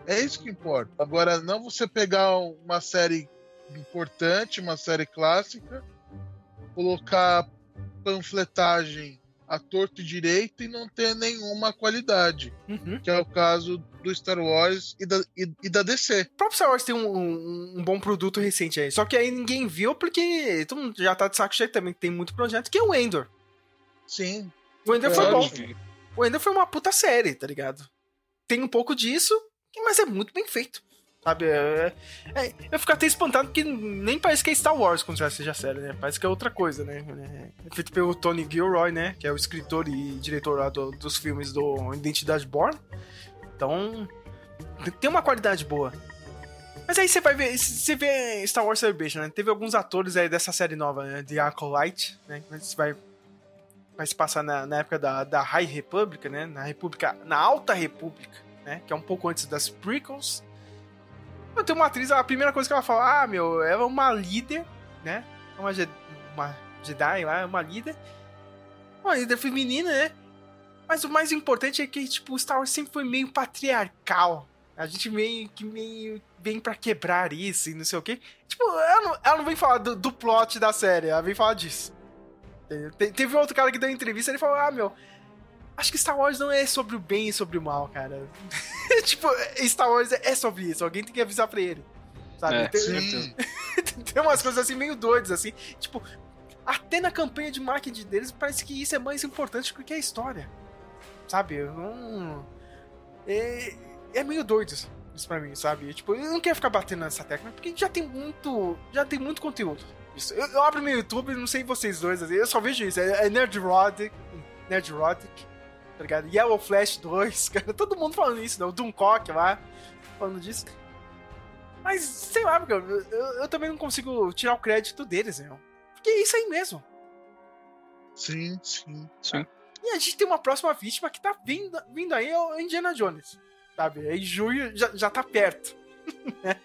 É isso que importa. Agora, não você pegar uma série importante, uma série clássica, colocar panfletagem a torto e direito e não ter nenhuma qualidade. Uhum. Que é o caso do Star Wars e da, e, e da DC. O próprio Star Wars tem um, um, um, bom produto recente aí. Só que aí ninguém viu porque todo mundo já tá de saco cheio também. Tem muito projeto, que é o Endor. Sim. O Endor foi bom. O Endor foi uma puta série, tá ligado? Tem um pouco disso, mas é muito bem feito. Sabe? É, é, eu fico até espantado porque nem parece que é Star Wars quando já seja série, né? Parece que é outra coisa, né? É feito pelo Tony Gilroy, né? Que é o escritor e diretor lá do, dos filmes do Identidade Born. Então, tem uma qualidade boa. Mas aí você vai ver, você vê Star Wars Celebration, né? Teve alguns atores aí dessa série nova, né? The Acolyte, né? Você vai, vai se passar na, na época da, da High Republic, né? Na República, na Alta República, né? Que é um pouco antes das prequels. Tem uma atriz, a primeira coisa que ela fala, ah, meu, ela é uma líder, né? Uma, uma Jedi lá, uma líder. Uma líder feminina, né? Mas o mais importante é que, tipo, o Star Wars sempre foi meio patriarcal. A gente meio que meio vem para quebrar isso e não sei o quê. Tipo, ela não, ela não vem falar do, do plot da série, ela vem falar disso. teve outro cara que deu entrevista e ele falou: Ah, meu, acho que Star Wars não é sobre o bem e sobre o mal, cara. tipo, Star Wars é sobre isso. Alguém tem que avisar pra ele. Sabe? É, tem, tem umas coisas assim meio doidas, assim. Tipo, até na campanha de marketing deles parece que isso é mais importante do que a história. Sabe? Não. É, é meio doido isso, isso pra mim, sabe? Tipo, eu não quero ficar batendo nessa técnica porque já tem muito. Já tem muito conteúdo. Isso. Eu, eu abro meu YouTube, não sei vocês dois, assim, eu só vejo isso. É, é Nerdrotic. Nerdrotic tá ligado? Yellow Flash 2, cara, todo mundo falando isso, né? O Doomcock lá, falando disso. Mas, sei lá, eu, eu, eu também não consigo tirar o crédito deles, né? Porque é isso aí mesmo. Sim, sim. Sim. E a gente tem uma próxima vítima que tá vindo, vindo aí, é o Indiana Jones. Sabe? Em julho já, já tá perto. né?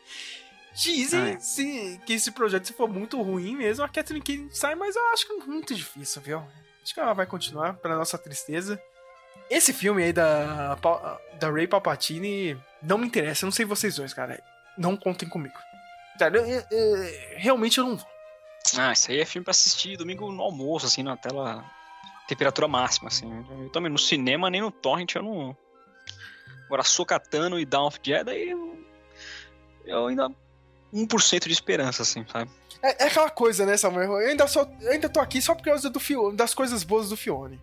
Dizem Ah, é. se, que esse projeto, se for muito ruim mesmo, a Catherine Kennedy sai, mas eu acho que é muito difícil, viu? Acho que ela vai continuar, pra nossa tristeza. Esse filme aí da, da Ray Palpatine não me interessa, eu não sei vocês dois, cara. Não contem comigo. Sério, eu- eu- eu- realmente eu não vou. Ah, isso aí é filme pra assistir domingo no almoço, assim, na tela. Temperatura máxima, assim. Eu também no cinema nem no torrent eu não. Agora, Sokatano e Dawn of Jedi, eu, eu ainda. 1% de esperança, assim, sabe? É, é aquela coisa, né, Samuel? Eu ainda, só, eu ainda tô aqui só por causa do das coisas boas do Fione.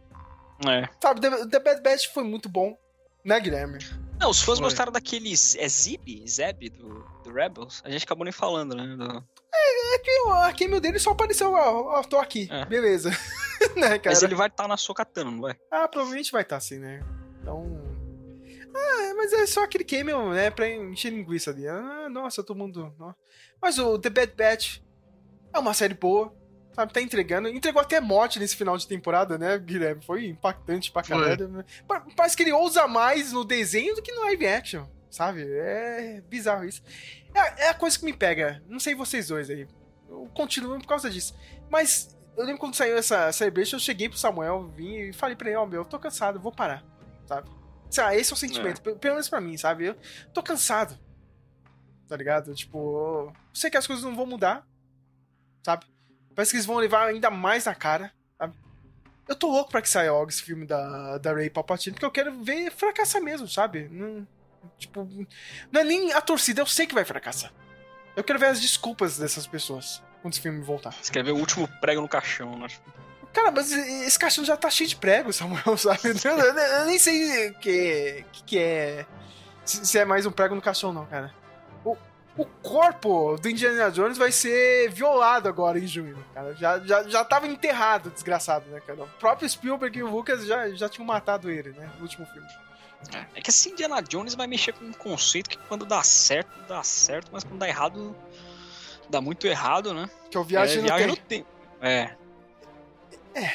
É. Sabe, The, The Bad Batch foi muito bom, né, Guilherme? Não, os fãs Foi. gostaram daqueles. É Zib? Zeb do, do Rebels? A gente acabou nem falando, né? do- É que o- a cameo dele só apareceu, ó, ó, tô aqui, É. beleza. né, cara? Mas ele vai estar na Sokatano, não vai? Ah, provavelmente vai estar assim, né? Então... Ah, mas é só aquele cameo, né, pra encher linguiça ali. Ah, nossa, todo mundo... nó- Mas o The Bad Batch é uma série boa, sabe? Tá entregando. Entregou até morte nesse final de temporada, né, Guilherme? Foi impactante pra caralho. né? Pa- Parece que ele ousa mais no desenho do que no live action, sabe? É bizarro isso. É, é a coisa que me pega. Não sei vocês dois aí. Eu continuo por causa disso. Mas eu lembro quando saiu essa Celebration, eu cheguei pro Samuel, vim e falei pra ele, ó, meu, eu tô cansado, vou parar, sabe? Sei lá, esse é o sentimento, pe- pelo menos pra mim, sabe? Eu tô cansado, tá ligado? Tipo, eu sei que as coisas não vão mudar, sabe? Parece que eles vão levar ainda mais na cara, sabe? Eu tô louco pra que saia logo esse filme da, da Ray Palpatine, porque eu quero ver fracassar mesmo, sabe? Não, tipo, não é nem a torcida, eu sei que vai fracassar. Eu quero ver as desculpas dessas pessoas quando esse filme voltar. Você quer ver o último prego no caixão, né? Cara, mas esse caixão já tá cheio de prego, Samuel, sabe? Eu, eu- eu nem sei o que, que, que é. Se, se é mais um prego no caixão, não, cara. O, o corpo do Indiana Jones vai ser violado agora em junho, cara. Já, já, já tava enterrado, desgraçado, né, cara? O próprio Spielberg e o Lucas já, já tinham matado ele, né? No último filme. É que assim, Indiana Jones vai mexer com um conceito que quando dá certo, dá certo, mas quando dá errado, dá muito errado, né? Que é o Viagem é, no viagem Tempo. no tempo. É. É.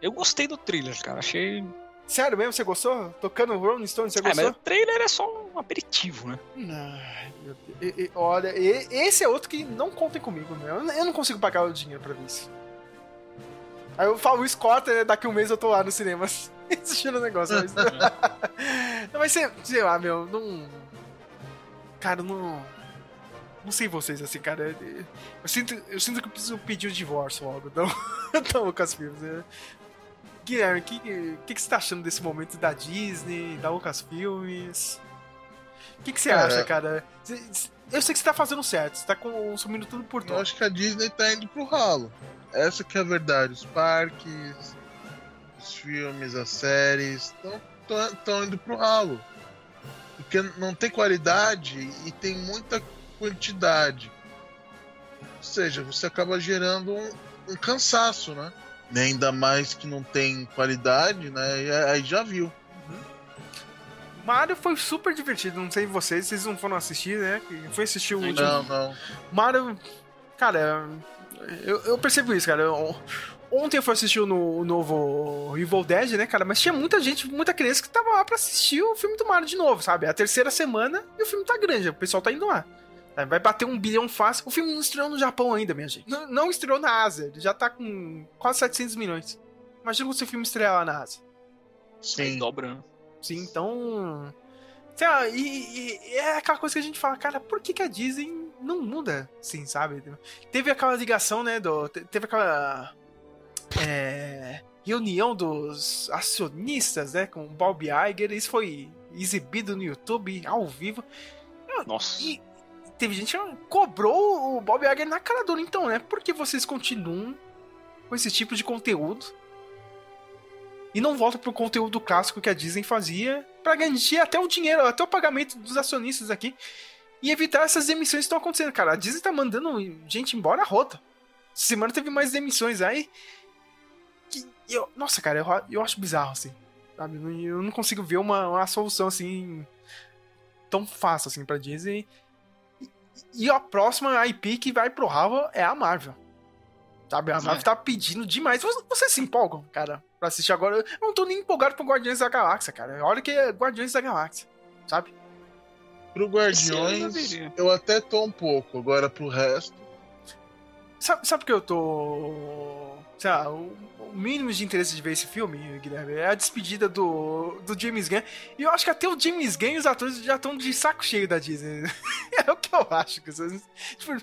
Eu gostei do trailer, cara. Achei. Sério mesmo, você gostou? Tocando Rolling Stone, você É, mas gostou? o trailer é só um aperitivo, né? Ai, meu Deus. E- e- olha, e- esse é outro que não contem comigo, meu. Eu, eu não consigo pagar o dinheiro pra ver isso. Aí eu falo isso, corta, né? daqui a um mês eu tô lá no cinema assistindo o negócio. Mas... não, mas sei, sei lá, meu, não. Cara, não. Não sei vocês, assim, cara. Eu sinto, eu sinto que eu preciso pedir o divórcio logo. Então, então Lucasfilmes. né? Guilherme, o que, que, que você tá achando desse momento da Disney, da Lucasfilmes? O que, que você Cara, acha, cara? Eu sei que você tá fazendo certo, você tá consumindo tudo por Eu tudo. acho que a Disney tá indo pro ralo. Essa que é a verdade. Os parques, os filmes, as séries estão indo pro ralo. Porque não tem qualidade e tem muita quantidade. Ou seja, você acaba gerando um, um cansaço, né? E ainda mais que não tem qualidade, né? E aí já viu. Mario foi super divertido, não sei vocês, vocês não foram assistir, né? Foi assistir o último. Não, não. Mario, cara, eu, eu percebo isso, cara. Eu- ontem eu fui assistir o, no- o novo Evil Dead, né, cara? Mas tinha muita gente, muita criança que tava lá pra assistir o filme do Mario de novo, sabe? É a terceira semana e o filme tá grande, o pessoal tá indo lá. Vai bater um bilhão fácil. O filme não estreou no Japão ainda, minha gente. Não, não estreou na Ásia. Ele já tá com quase 700 milhões. Imagina se o filme estrear lá na Ásia. Sim. dobra, né? Sim, então. Sei lá, e, e- é aquela coisa que a gente fala, cara, por que, que a Disney não muda, assim, sabe? Teve aquela ligação, né? Do, te- teve aquela. é, reunião dos acionistas, né? Com o Bob Iger. Isso foi exibido no YouTube, ao vivo. Nossa. E teve gente que cobrou o Bob Iger na cara dura. Então, né? Por que vocês continuam com esse tipo de conteúdo? E não voltam pro conteúdo clássico que a Disney fazia pra garantir até o dinheiro, até o pagamento dos acionistas aqui. E evitar essas demissões que estão acontecendo. Cara, a Disney tá mandando gente embora a rota. Essa semana teve mais demissões aí. Eu, nossa, cara, eu, eu acho bizarro, assim. Sabe? Eu não- consigo ver uma, uma solução assim tão fácil assim pra Disney. E- E a próxima IP que vai pro ralo é a Marvel. Sabe? A Marvel é. tá pedindo demais. Vocês se empolgam, cara, pra assistir agora? Eu não tô nem empolgado pro Guardiões da Galáxia, cara. Olha que é Guardiões da Galáxia, sabe? Pro Guardiões, eu, eu até tô um pouco. Agora pro resto. Sabe, sabe que eu tô. Sei lá, o, o mínimo de interesse de ver esse filme, Guilherme, é a despedida do, do James Gunn. E eu acho que até o James Gunn e os atores já estão de saco cheio da Disney. é o que eu acho. Tipo,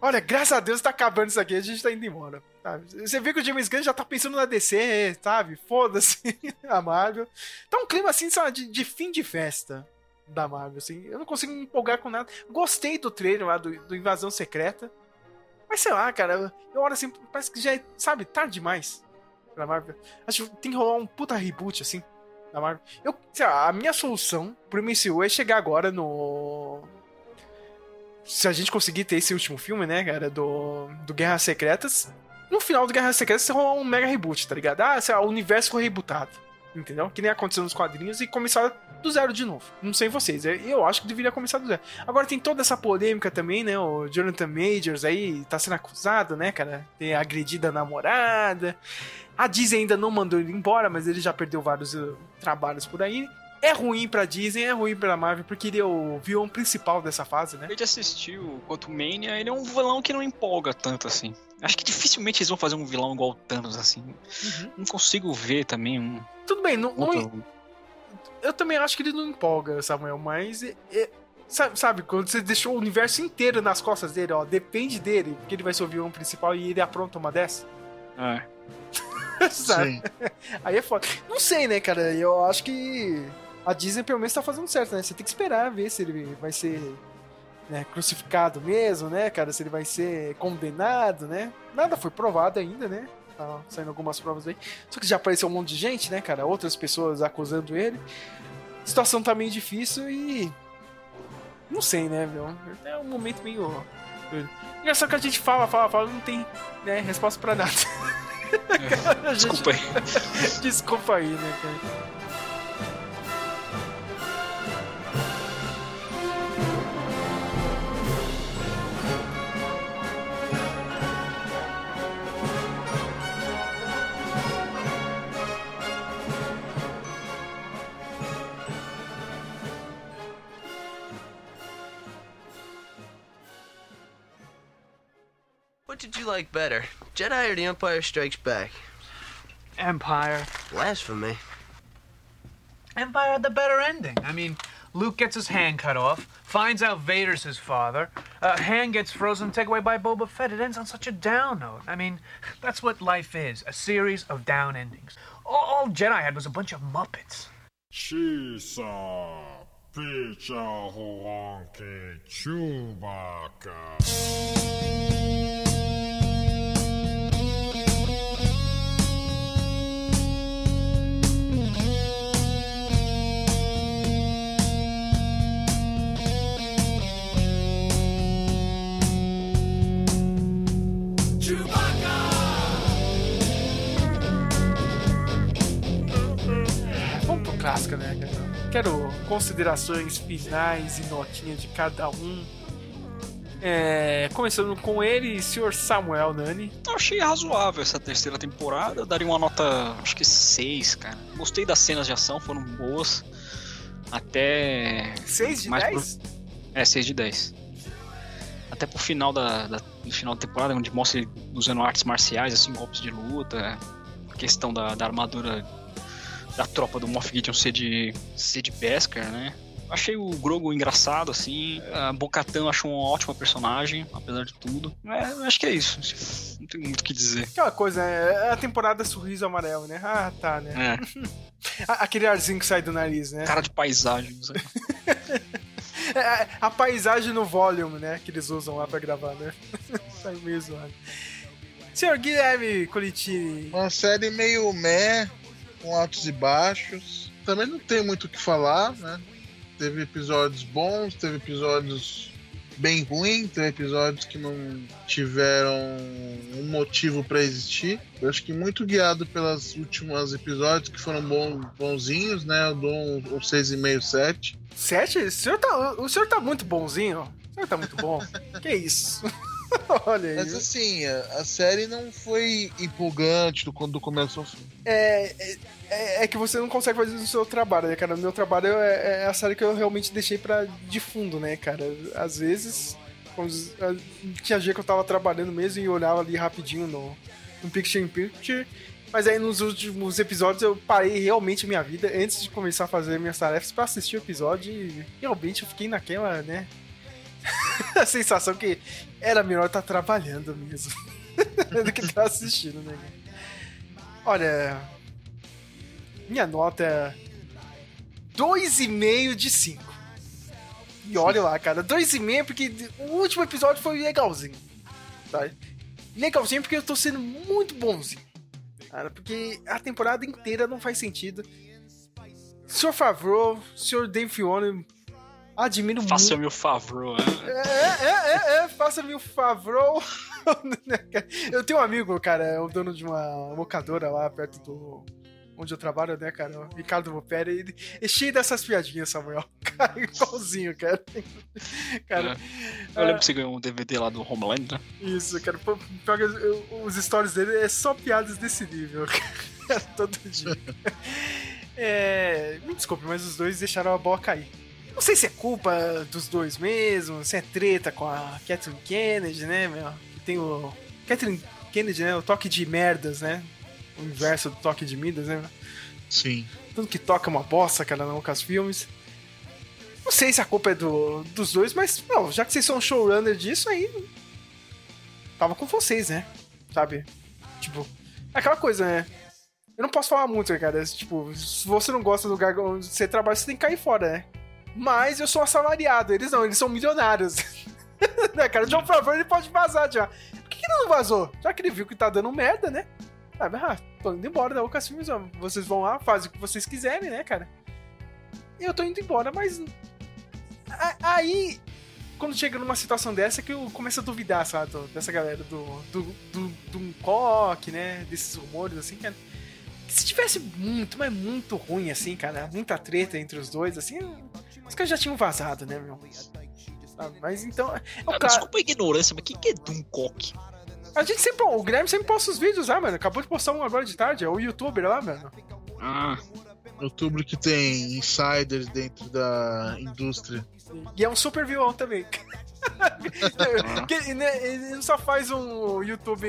olha, graças a Deus tá acabando isso aqui, a gente tá indo embora. Sabe? Você vê que o James Gunn já tá pensando na DC, sabe? Foda-se a Marvel. Tá um clima assim, sabe, de, de fim de festa da Marvel, assim. Eu não consigo me empolgar com nada. Gostei do trailer lá do, do Invasão Secreta. Mas sei lá, cara, eu olho assim, parece que já é, sabe, tarde demais pra Marvel. Acho que tem que rolar um puta reboot, assim, da Marvel. Eu, sei lá, a minha solução pro MCU é chegar agora no. Se a gente conseguir ter esse último filme, né, cara, do, do Guerras Secretas. No final do Guerras Secretas, você rolar um mega reboot, tá ligado? Ah, sei lá, o universo foi rebootado entendeu? Que nem aconteceu nos quadrinhos e começar do zero de novo. Não sei vocês, eu acho que deveria começar do zero. Agora tem toda essa polêmica também, né? O Jonathan Majors aí tá sendo acusado, né, cara? Ter agredido a namorada. A Disney ainda não mandou ele embora, mas ele já perdeu vários uh, trabalhos por aí. É ruim pra Disney, é ruim pra Marvel, porque ele é o vilão principal dessa fase, né? A gente assistiu o Quanto Mania, ele é um vilão que não empolga tanto assim. Acho que dificilmente eles vão fazer um vilão igual o Thanos, assim. Uhum. Não consigo ver também um. Tudo bem, não, não, Eu também acho que ele não empolga, Samuel, mas. É, é, sabe, sabe, quando você deixou o universo inteiro nas costas dele, ó, depende dele, porque ele vai ser o vilão principal e ele apronta uma dessa. É. sabe? Sim. Aí é foda. Não sei, né, cara? Eu acho que a Disney pelo menos tá fazendo certo, né? Você tem que esperar ver se ele vai ser né, crucificado mesmo, né, cara? Se ele vai ser condenado, né? Nada foi provado ainda, né? Tá saindo algumas provas aí. Só que já apareceu um monte de gente, né, cara? Outras pessoas acusando ele. A situação tá meio difícil e. Não sei, né, viu? É um momento meio. Engraçado que a gente fala, fala, fala, não tem né, resposta pra nada. É, desculpa aí. Desculpa aí, né, cara? What did you like better, Jedi or The Empire Strikes Back? Empire. Blasphemy. Empire had the better ending. I mean, Luke gets his hand cut off, finds out Vader's his father, uh, hand gets frozen, taken away by Boba Fett. It ends on such a down note. I mean, that's what life is a series of down endings. All, all Jedi had was a bunch of Muppets. Shisa, Picha, Chewbacca. Clássica, né? Quero considerações finais e notinha de cada um. É, começando com ele, Sr. Samuel Nani. Eu achei razoável essa terceira temporada. Eu daria uma nota, acho que 6, cara. Gostei das cenas de ação, foram boas. Até. 6 de 10? Pro... É, 6 de 10. Até pro final da, da, do final da temporada, onde mostra ele usando artes marciais, assim, golpes de luta, a questão da, da armadura da tropa do Moff Gideon ser de, ser de Beskar, né? Achei o Grogu engraçado, assim. A Bocatã achou uma ótima personagem, apesar de tudo. É, acho que é isso. Não tem muito o que dizer. Aquela coisa, né? É a temporada sorriso amarelo, né? Ah, tá, né? É. Aquele arzinho que sai do nariz, né? Cara de paisagem. é, a paisagem no volume, né? Que eles usam lá pra gravar, né? Sai meio zoado. Senhor Guilherme Colitini. Uma série meio meh, com altos e baixos. Também não tem muito o que falar, né? Teve episódios bons, teve episódios bem ruins, teve episódios que não tiveram um motivo para existir. Eu acho que muito guiado pelas últimas episódios que foram bons, bonzinhos, né? Eu dou um, um 6,5, 7. 7? O senhor, tá, o senhor tá muito bonzinho. Ah, tá muito bom. que isso? Olha aí. Mas assim, a, a série não foi empolgante do, do começo ao fim. É, é, é, que você não consegue fazer o seu trabalho, né, cara? O meu trabalho é, é a série que eu realmente deixei pra, de fundo, né, cara? Às vezes, quando- tinha dia que eu tava trabalhando mesmo e olhava ali rapidinho no, no Picture in Picture. Mas aí nos últimos episódios eu parei realmente a minha vida antes de começar a fazer minhas tarefas pra assistir o episódio e realmente eu fiquei naquela, né? a sensação que era melhor estar trabalhando mesmo do que estar assistindo, né? Olha, minha nota é 2,5 de 5. E olha lá, cara, 2,5 porque o último episódio foi legalzinho. Tá? Legalzinho porque eu tô sendo muito bonzinho. Cara, porque a temporada inteira não faz sentido. Sr. Favreau, Sr. Dave Filoni, admiro muito. Faça-me o favor. né? É, é, é, é, faça-me o favor. eu tenho um amigo, cara, é o dono de uma locadora lá perto do. Onde eu trabalho, né, cara? O Ricardo Vopera, ele é cheio dessas piadinhas, Samuel. Cara, igualzinho, cara. Cara, Eu lembro que você ganhou um DVD lá do Homeland, né? isso, cara. Eu- os stories dele é só piadas desse nível, cara. Todo dia. É, me desculpe, mas os dois deixaram a bola cair. Não sei se é culpa dos dois mesmo, se é treta com a Catherine Kennedy, né, meu? Que tem o. Catherine Kennedy, né? O toque de merdas, né? O inverso do toque de Midas, né? Sim. Tudo que toca é uma bosta, cara, no Lucasfilmes. Não sei se a culpa é do, dos dois, mas, não, já que vocês são showrunner disso, aí. Tava com vocês, né? Sabe? Tipo, é aquela coisa, né? Eu não posso falar muito, né, cara. Tipo, se você não gosta do lugar onde você trabalha, você tem que cair fora, né? Mas eu sou assalariado, eles não, eles são milionários. né, cara? John Favreau, ele pode vazar já. Por que, que ele não vazou? Já que ele viu que tá dando merda, né? Ah, mas, ah, tô indo embora da Lucasfilmes, ó. vocês vão lá, fazem o que vocês quiserem, né, cara? E eu tô indo embora, mas. Aí, quando chega numa situação dessa, que eu começo a duvidar, sabe, dessa galera do. do. do, do coque, né? Desses rumores, assim, cara. Que se tivesse muito, mas muito ruim, assim, cara, muita treta entre os dois, assim, os caras já tinham vazado, né, meu? Sabe, Mas então. é o Ah, cara- Desculpa a ignorância, mas o que que é Doomcock? a gente sempre. O Guilherme sempre posta os vídeos lá, mano. Acabou de postar um agora de tarde, é o youtuber lá, mano. Ah, Outubro que tem insiders dentro da indústria. E é um super vilão também. Né, ele não só faz um YouTube,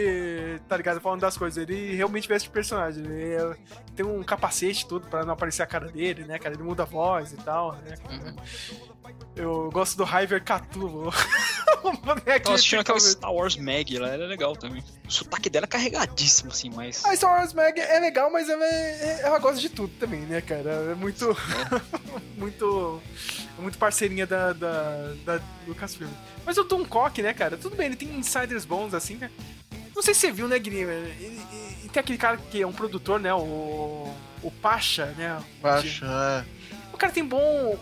tá ligado? Falando das coisas, ele realmente veste o personagem. Ele é- tem um capacete e tudo pra não aparecer a cara dele, né, cara? Ele muda a voz e tal, né? Eu gosto do Hyver Cthulhu. tava assistindo aquela que- Star Wars Mag, ela era legal também. O sotaque dela é carregadíssimo, assim, mas. A Star Wars Mag é legal, mas ela, é- ela gosta de tudo também, né, cara? É muito. muito. é muito parceirinha da, da, da Lucasfilm. Mas o Tom Cock, né, cara? Tudo bem, ele tem insiders bons assim, né? Não sei se você viu, né, Guilherme? Ele tem aquele cara que é um produtor, né? O. O Pacha, né? Baixa, é. O cara tem bom.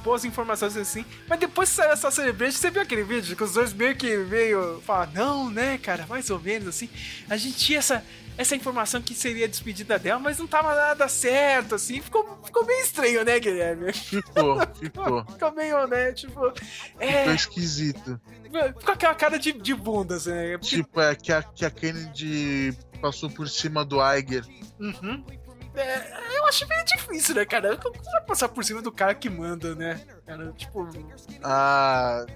Boas informações assim. Mas depois que saiu essa Celebration, você viu aquele vídeo que os dois meio que meio falam, não, né, cara, mais ou menos assim. A gente tinha essa, essa informação que seria a despedida dela, mas não tava nada certo, assim. Ficou, ficou meio estranho, né, Guilherme? Ficou, ficou. Ficou meio, né, tipo. É, Ficou esquisito. ficou aquela cara de, de bunda, assim, né? Tipo, é que a, que a Kennedy passou por cima do Iger. Uhum. É, eu acho meio difícil, né, cara? Como você vai passar por cima do cara que manda, né? Cara, tipo. Ah,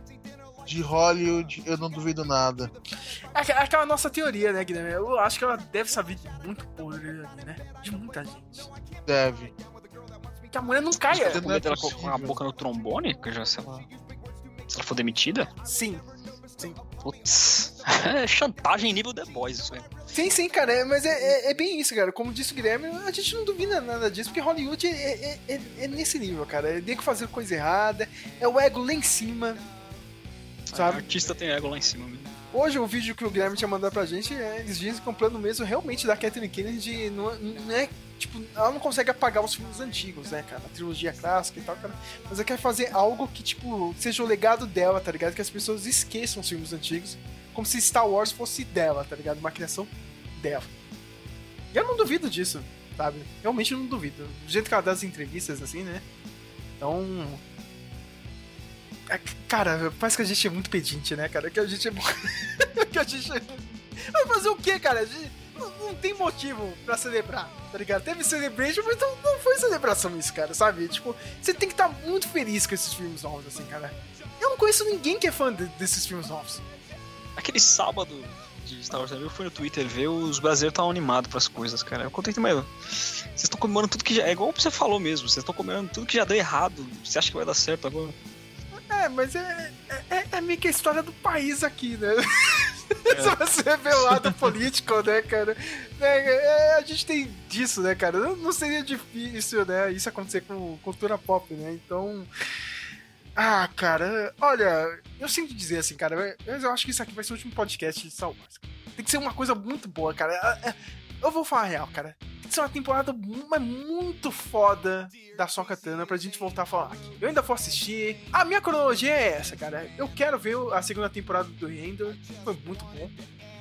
de Hollywood, eu não duvido nada. Aqu- Aquela nossa teoria, né, Guilherme? Eu acho que ela deve saber de muito podre ali, né? De muita gente. Deve. Que a mulher não caia. É medo dela colocar a boca no trombone? Que já, se ela. Se ela for demitida? Sim. Putz. É chantagem nível The Boys, isso aí. Sim, sim, cara. é- Mas é, é- é bem isso, cara. Como disse o Guilherme, a gente não duvida nada disso, porque Hollywood é, é- é- é nesse nível, cara. É que fazer coisa errada, é o ego lá em cima. O Sabe? artista tem ego lá em cima mesmo. Hoje o vídeo que o Guilherme tinha mandado pra gente, é, eles dizem que é um plano mesmo realmente da Catherine Kennedy não, não é. Tipo, ela não consegue apagar os filmes antigos, né, cara? A trilogia clássica e tal, cara. Mas ela quer fazer algo que, tipo, seja o legado dela, tá ligado? Que as pessoas esqueçam os filmes antigos. Como se Star Wars fosse dela, tá ligado? Uma criação dela. E eu não duvido disso, sabe? Realmente não duvido. Do jeito que ela dá as entrevistas, assim, né? Então. é, Cara, parece que a gente é muito pedinte, né, cara? Que a gente é. que a gente. Vai fazer o quê, cara? A gente não, tem motivo pra celebrar, tá ligado? Teve celebration, mas não, não foi celebração isso, cara, sabe? Tipo, você tem que estar muito feliz com esses filmes novos, assim, cara. Eu não conheço ninguém que é fã de- desses filmes novos. Aquele sábado de Star Wars eu fui no Twitter ver, os brasileiros estavam animados pras coisas, cara. Eu contei também. Vocês estão comemorando tudo que já. É igual você falou mesmo, vocês estão comemorando tudo que já deu errado. Você acha que vai dar certo agora? É, mas é, é, é meio que a história do país aqui, né? Você vai ser revelado político, né, cara? É, é, a gente tem disso, né, cara? Não, não seria difícil, né, isso acontecer com cultura pop, né? Então. Ah, cara, olha, eu sinto dizer assim, cara, mas eu acho que isso aqui vai ser o último podcast de Star Wars. Tem que ser uma coisa muito boa, cara. É, é, Eu vou falar real, cara. Que ser uma temporada muito foda da Sokatana pra gente voltar a falar aqui. Eu ainda vou assistir. A minha cronologia é essa, cara. Eu quero ver a segunda temporada do Endor. Foi muito bom.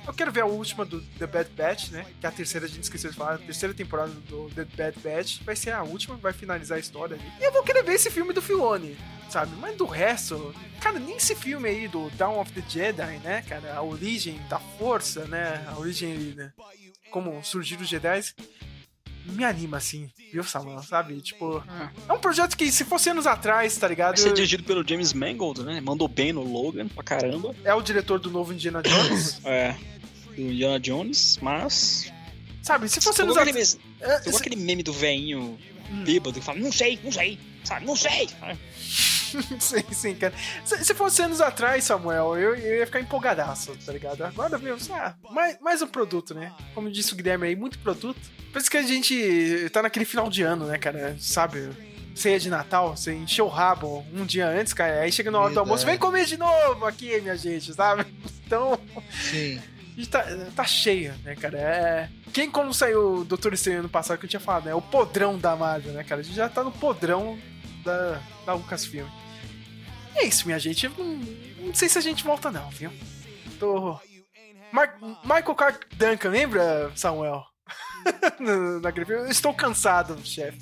Eu quero ver a última do The Bad Batch, né? Que é a terceira, a gente esqueceu de falar. A terceira temporada do The Bad Batch vai ser a última, vai finalizar a história ali. E eu vou querer ver esse filme do Filoni, sabe? Mas do resto, cara, nem esse filme aí do Dawn of the Jedi, né, cara? A origem da força, né? A origem né? Como surgiram os Jedi. Me anima assim, viu, Samuel? Sabe? Tipo, é um projeto que se fosse anos atrás, tá ligado? Vai ser dirigido pelo James Mangold, né? Mandou bem no Logan pra caramba. É o diretor do novo Indiana Jones. É. Do Indiana Jones, mas. sabe? Se fosse anos atrás. É, aquele meme do veinho bêbado que fala, não sei, não sei, sabe, não sei. sim, sim, cara. Se, se fosse anos atrás, Samuel, eu, eu ia ficar empolgadaço, tá ligado? Agora, meu, ah, mais, mais um produto, né? Como disse o Guilherme aí, muito produto. Por isso que a gente tá naquele final de ano, né, cara? Sabe? Ceia de Natal, você encheu o rabo um dia antes, cara. Aí chega na hora do almoço, vem comer de novo aqui, minha gente, sabe? Então, Sim. a gente tá, tá cheio, né, cara? É... Quem, quando saiu o Doutor Estranho ano passado, que eu tinha falado, né? O podrão da Marvel, né, cara? A gente já tá no podrão da, da Lucasfilm. E é isso, minha gente. Não, não sei se a gente volta, não, viu? Tô. Mar- Michael Clark Duncan, lembra, Samuel? Na. Eu estou cansado, chefe.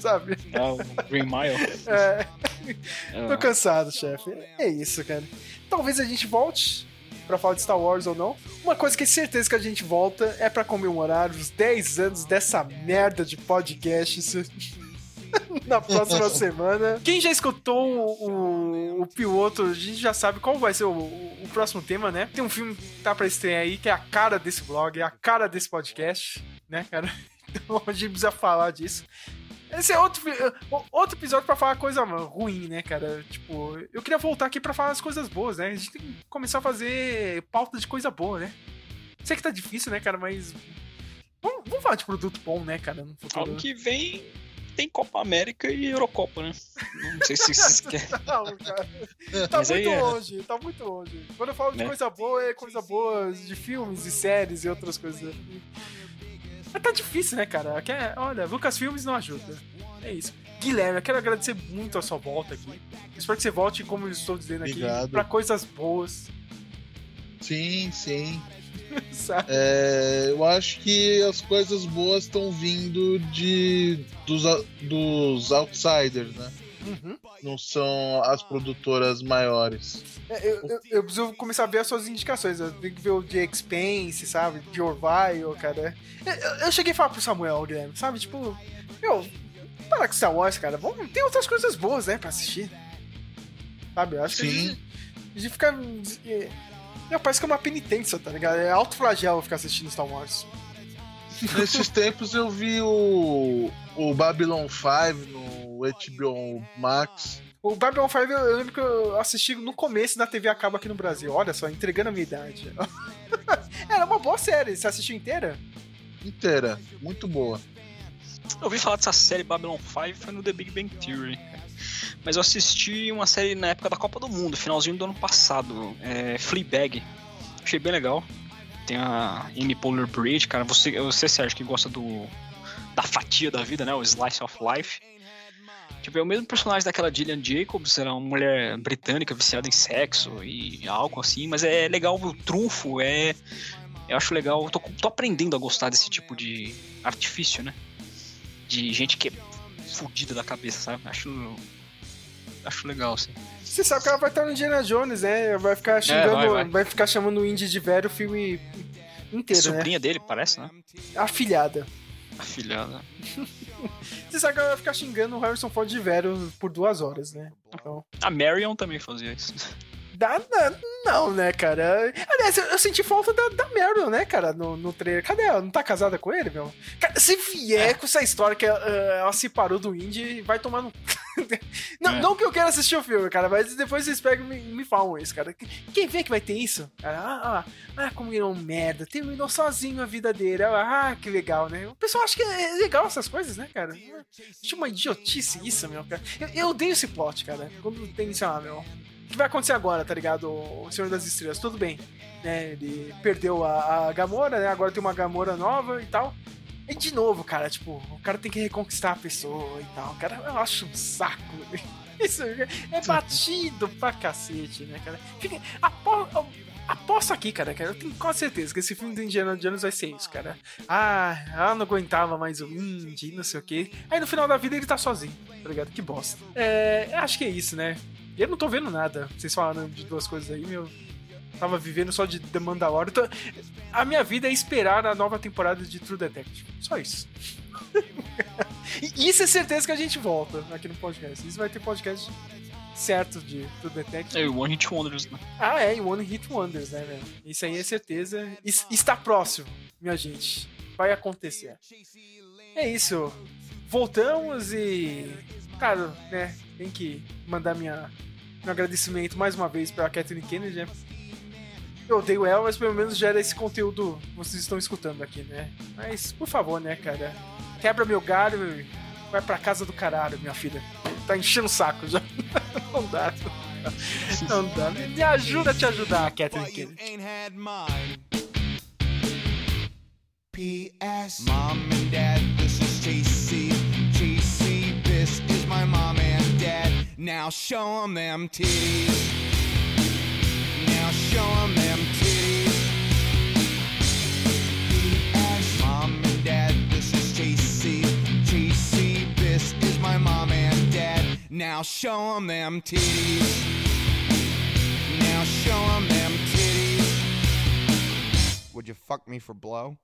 Sabe? É o Green Mile. É, tô É, cansado, chefe. É isso, cara. Talvez a gente volte pra falar de Star Wars ou não. Uma coisa que é certeza que a gente volta é pra comemorar os 10 anos dessa merda de podcast. Na próxima semana. Quem já escutou o, o, o piloto, a gente já sabe qual vai ser o, o- próximo tema, né? Tem um filme que tá pra estrear aí, que é a cara desse blog, é a cara desse podcast, né, cara? Então a gente precisa falar disso. Esse é outro, outro episódio pra falar coisa ruim, né, cara? Tipo, eu queria voltar aqui pra falar as coisas boas, né? A gente tem que começar a fazer pauta de coisa boa, né? Sei que tá difícil, né, cara, mas. Vamos, vamos falar de produto bom, né, cara? No futuro. Ano que vem tem Copa América e Eurocopa, né? Não sei se vocês querem. Não, cara. Tá Mas aí muito é- longe, tá muito longe. Quando eu falo de Né? coisa boa, é coisa boa de filmes e séries e outras coisas. Mas tá difícil, né, cara? Quer- olha, Lucas Filmes não ajuda. É isso. Guilherme, eu quero agradecer muito a sua volta aqui. Espero que você volte, como eu estou dizendo aqui, Obrigado. pra coisas boas. Sim, sim. Sabe? É, eu acho que as coisas boas estão vindo de dos, dos outsiders, né? Uhum. Não são as produtoras maiores. É, eu, eu- eu preciso começar a ver as suas indicações. Eu tenho que ver o The Expense, sabe? The Orville, cara. Eu, eu- cheguei a falar pro Samuel, Guilherme, sabe? Tipo, meu, para com Star Wars, cara. Vamos, tem outras coisas boas, né, pra assistir. Sabe? Eu acho que a Sim. gente, a gente fica. Meu, parece que é uma penitência, tá ligado? É alto flagelo ficar assistindo Star Wars. Nesses tempos eu vi o, o Babylon 5 no HBO Max. O Babylon 5 eu, lembro que eu assisti no começo da TV a cabo aqui no Brasil. Olha só, entregando a minha idade. Era uma boa série. Você assistiu inteira? Inteira, muito boa. Eu ouvi falar dessa série Babylon 5 foi no The Big Bang Theory. Mas eu assisti uma série na época da Copa do Mundo, finalzinho do ano passado, é Fleabag. Achei bem legal. Tem a Amy Poehler Bridge, cara. Você, você Sérgio, que gosta do da fatia da vida, né? O Slice of Life. Tipo, é o mesmo personagem daquela Gillian Jacobs, era uma mulher britânica viciada em sexo e álcool, assim, mas é legal o trunfo, é. Eu acho legal, tô, tô aprendendo a gostar desse tipo de artifício, né? De gente que é fudida da cabeça, sabe? Acho. Acho legal, assim. Você sabe que ela vai estar no Indiana Jones, né? Vai ficar xingando, vai, vai, vai. ficar chamando o Indy de velho o filme inteiro, né? Sobrinha dele, parece, né? Afilhada. Afilhada. Você sabe que ela vai ficar xingando o Harrison Ford de velho por duas horas, né? Então. A Marion também fazia isso. Dá, não, né, cara? Aliás, eu, eu senti falta da, da Meryl, né, cara, no, no trailer. Cadê ela? Não tá casada com ele, meu? Cara, se vier com essa história que ela, ela se parou do Indy, vai tomar no. não, É. não que eu queira assistir o filme, cara, mas depois vocês pegam e me, me falam isso, cara. Quem vê que vai ter isso? Ah, ah, ah, como virou um merda. Terminou sozinho a vida dele. Ah, que legal, né? O pessoal acha que é legal essas coisas, né, cara? Acho uma idiotice isso, meu, cara. Eu, eu odeio esse plot, cara. Quando tem, sei lá, meu. Que vai acontecer agora, tá ligado? O Senhor das Estrelas, tudo bem. Né? Ele perdeu a, a Gamora, né? Agora tem uma Gamora nova e tal. E de novo, cara, tipo, o cara tem que reconquistar a pessoa e tal. Cara, eu acho um saco. Isso é batido pra cacete, né, cara? Fica, apo, aposto aqui, cara, cara, eu tenho quase certeza que esse filme do Indiana Jones vai ser isso, cara. Ah, ela não aguentava mais o Indy, não sei o quê. Aí no final da vida ele tá sozinho, tá ligado? Que bosta. É, acho que é isso, né? Eu não tô vendo nada. Vocês falaram de duas coisas aí, meu. Tava vivendo só de The Mandalorian. Então, a minha vida é esperar a nova temporada de True Detective. Só isso. isso é certeza que a gente volta aqui no podcast. Isso vai ter podcast certo de True Detective. É o One Hit Wonders, né? Ah, é, One Hit Wonders, né, velho? Isso aí é certeza. Is- está próximo, minha gente. Vai acontecer. É isso. Voltamos e. Cara, né? Tem que mandar minha, meu agradecimento mais uma vez pra Kathleen Kennedy, né? Eu odeio ela, mas pelo menos gera esse conteúdo que vocês estão escutando aqui, né? Mas, por favor, né, cara? Quebra meu galho e vai pra casa do caralho, minha filha. Tá enchendo o saco já. Não dá. Não dá. Me ajuda a te ajudar, Kathleen Kennedy. P.S. Mom and Dad, Now show 'em them titties. Now show 'em them titties. P.S. Mom and Dad, this is JC. JC, this is my mom and dad. Now show 'em them titties. Now show 'em them titties. Would you fuck me for blow?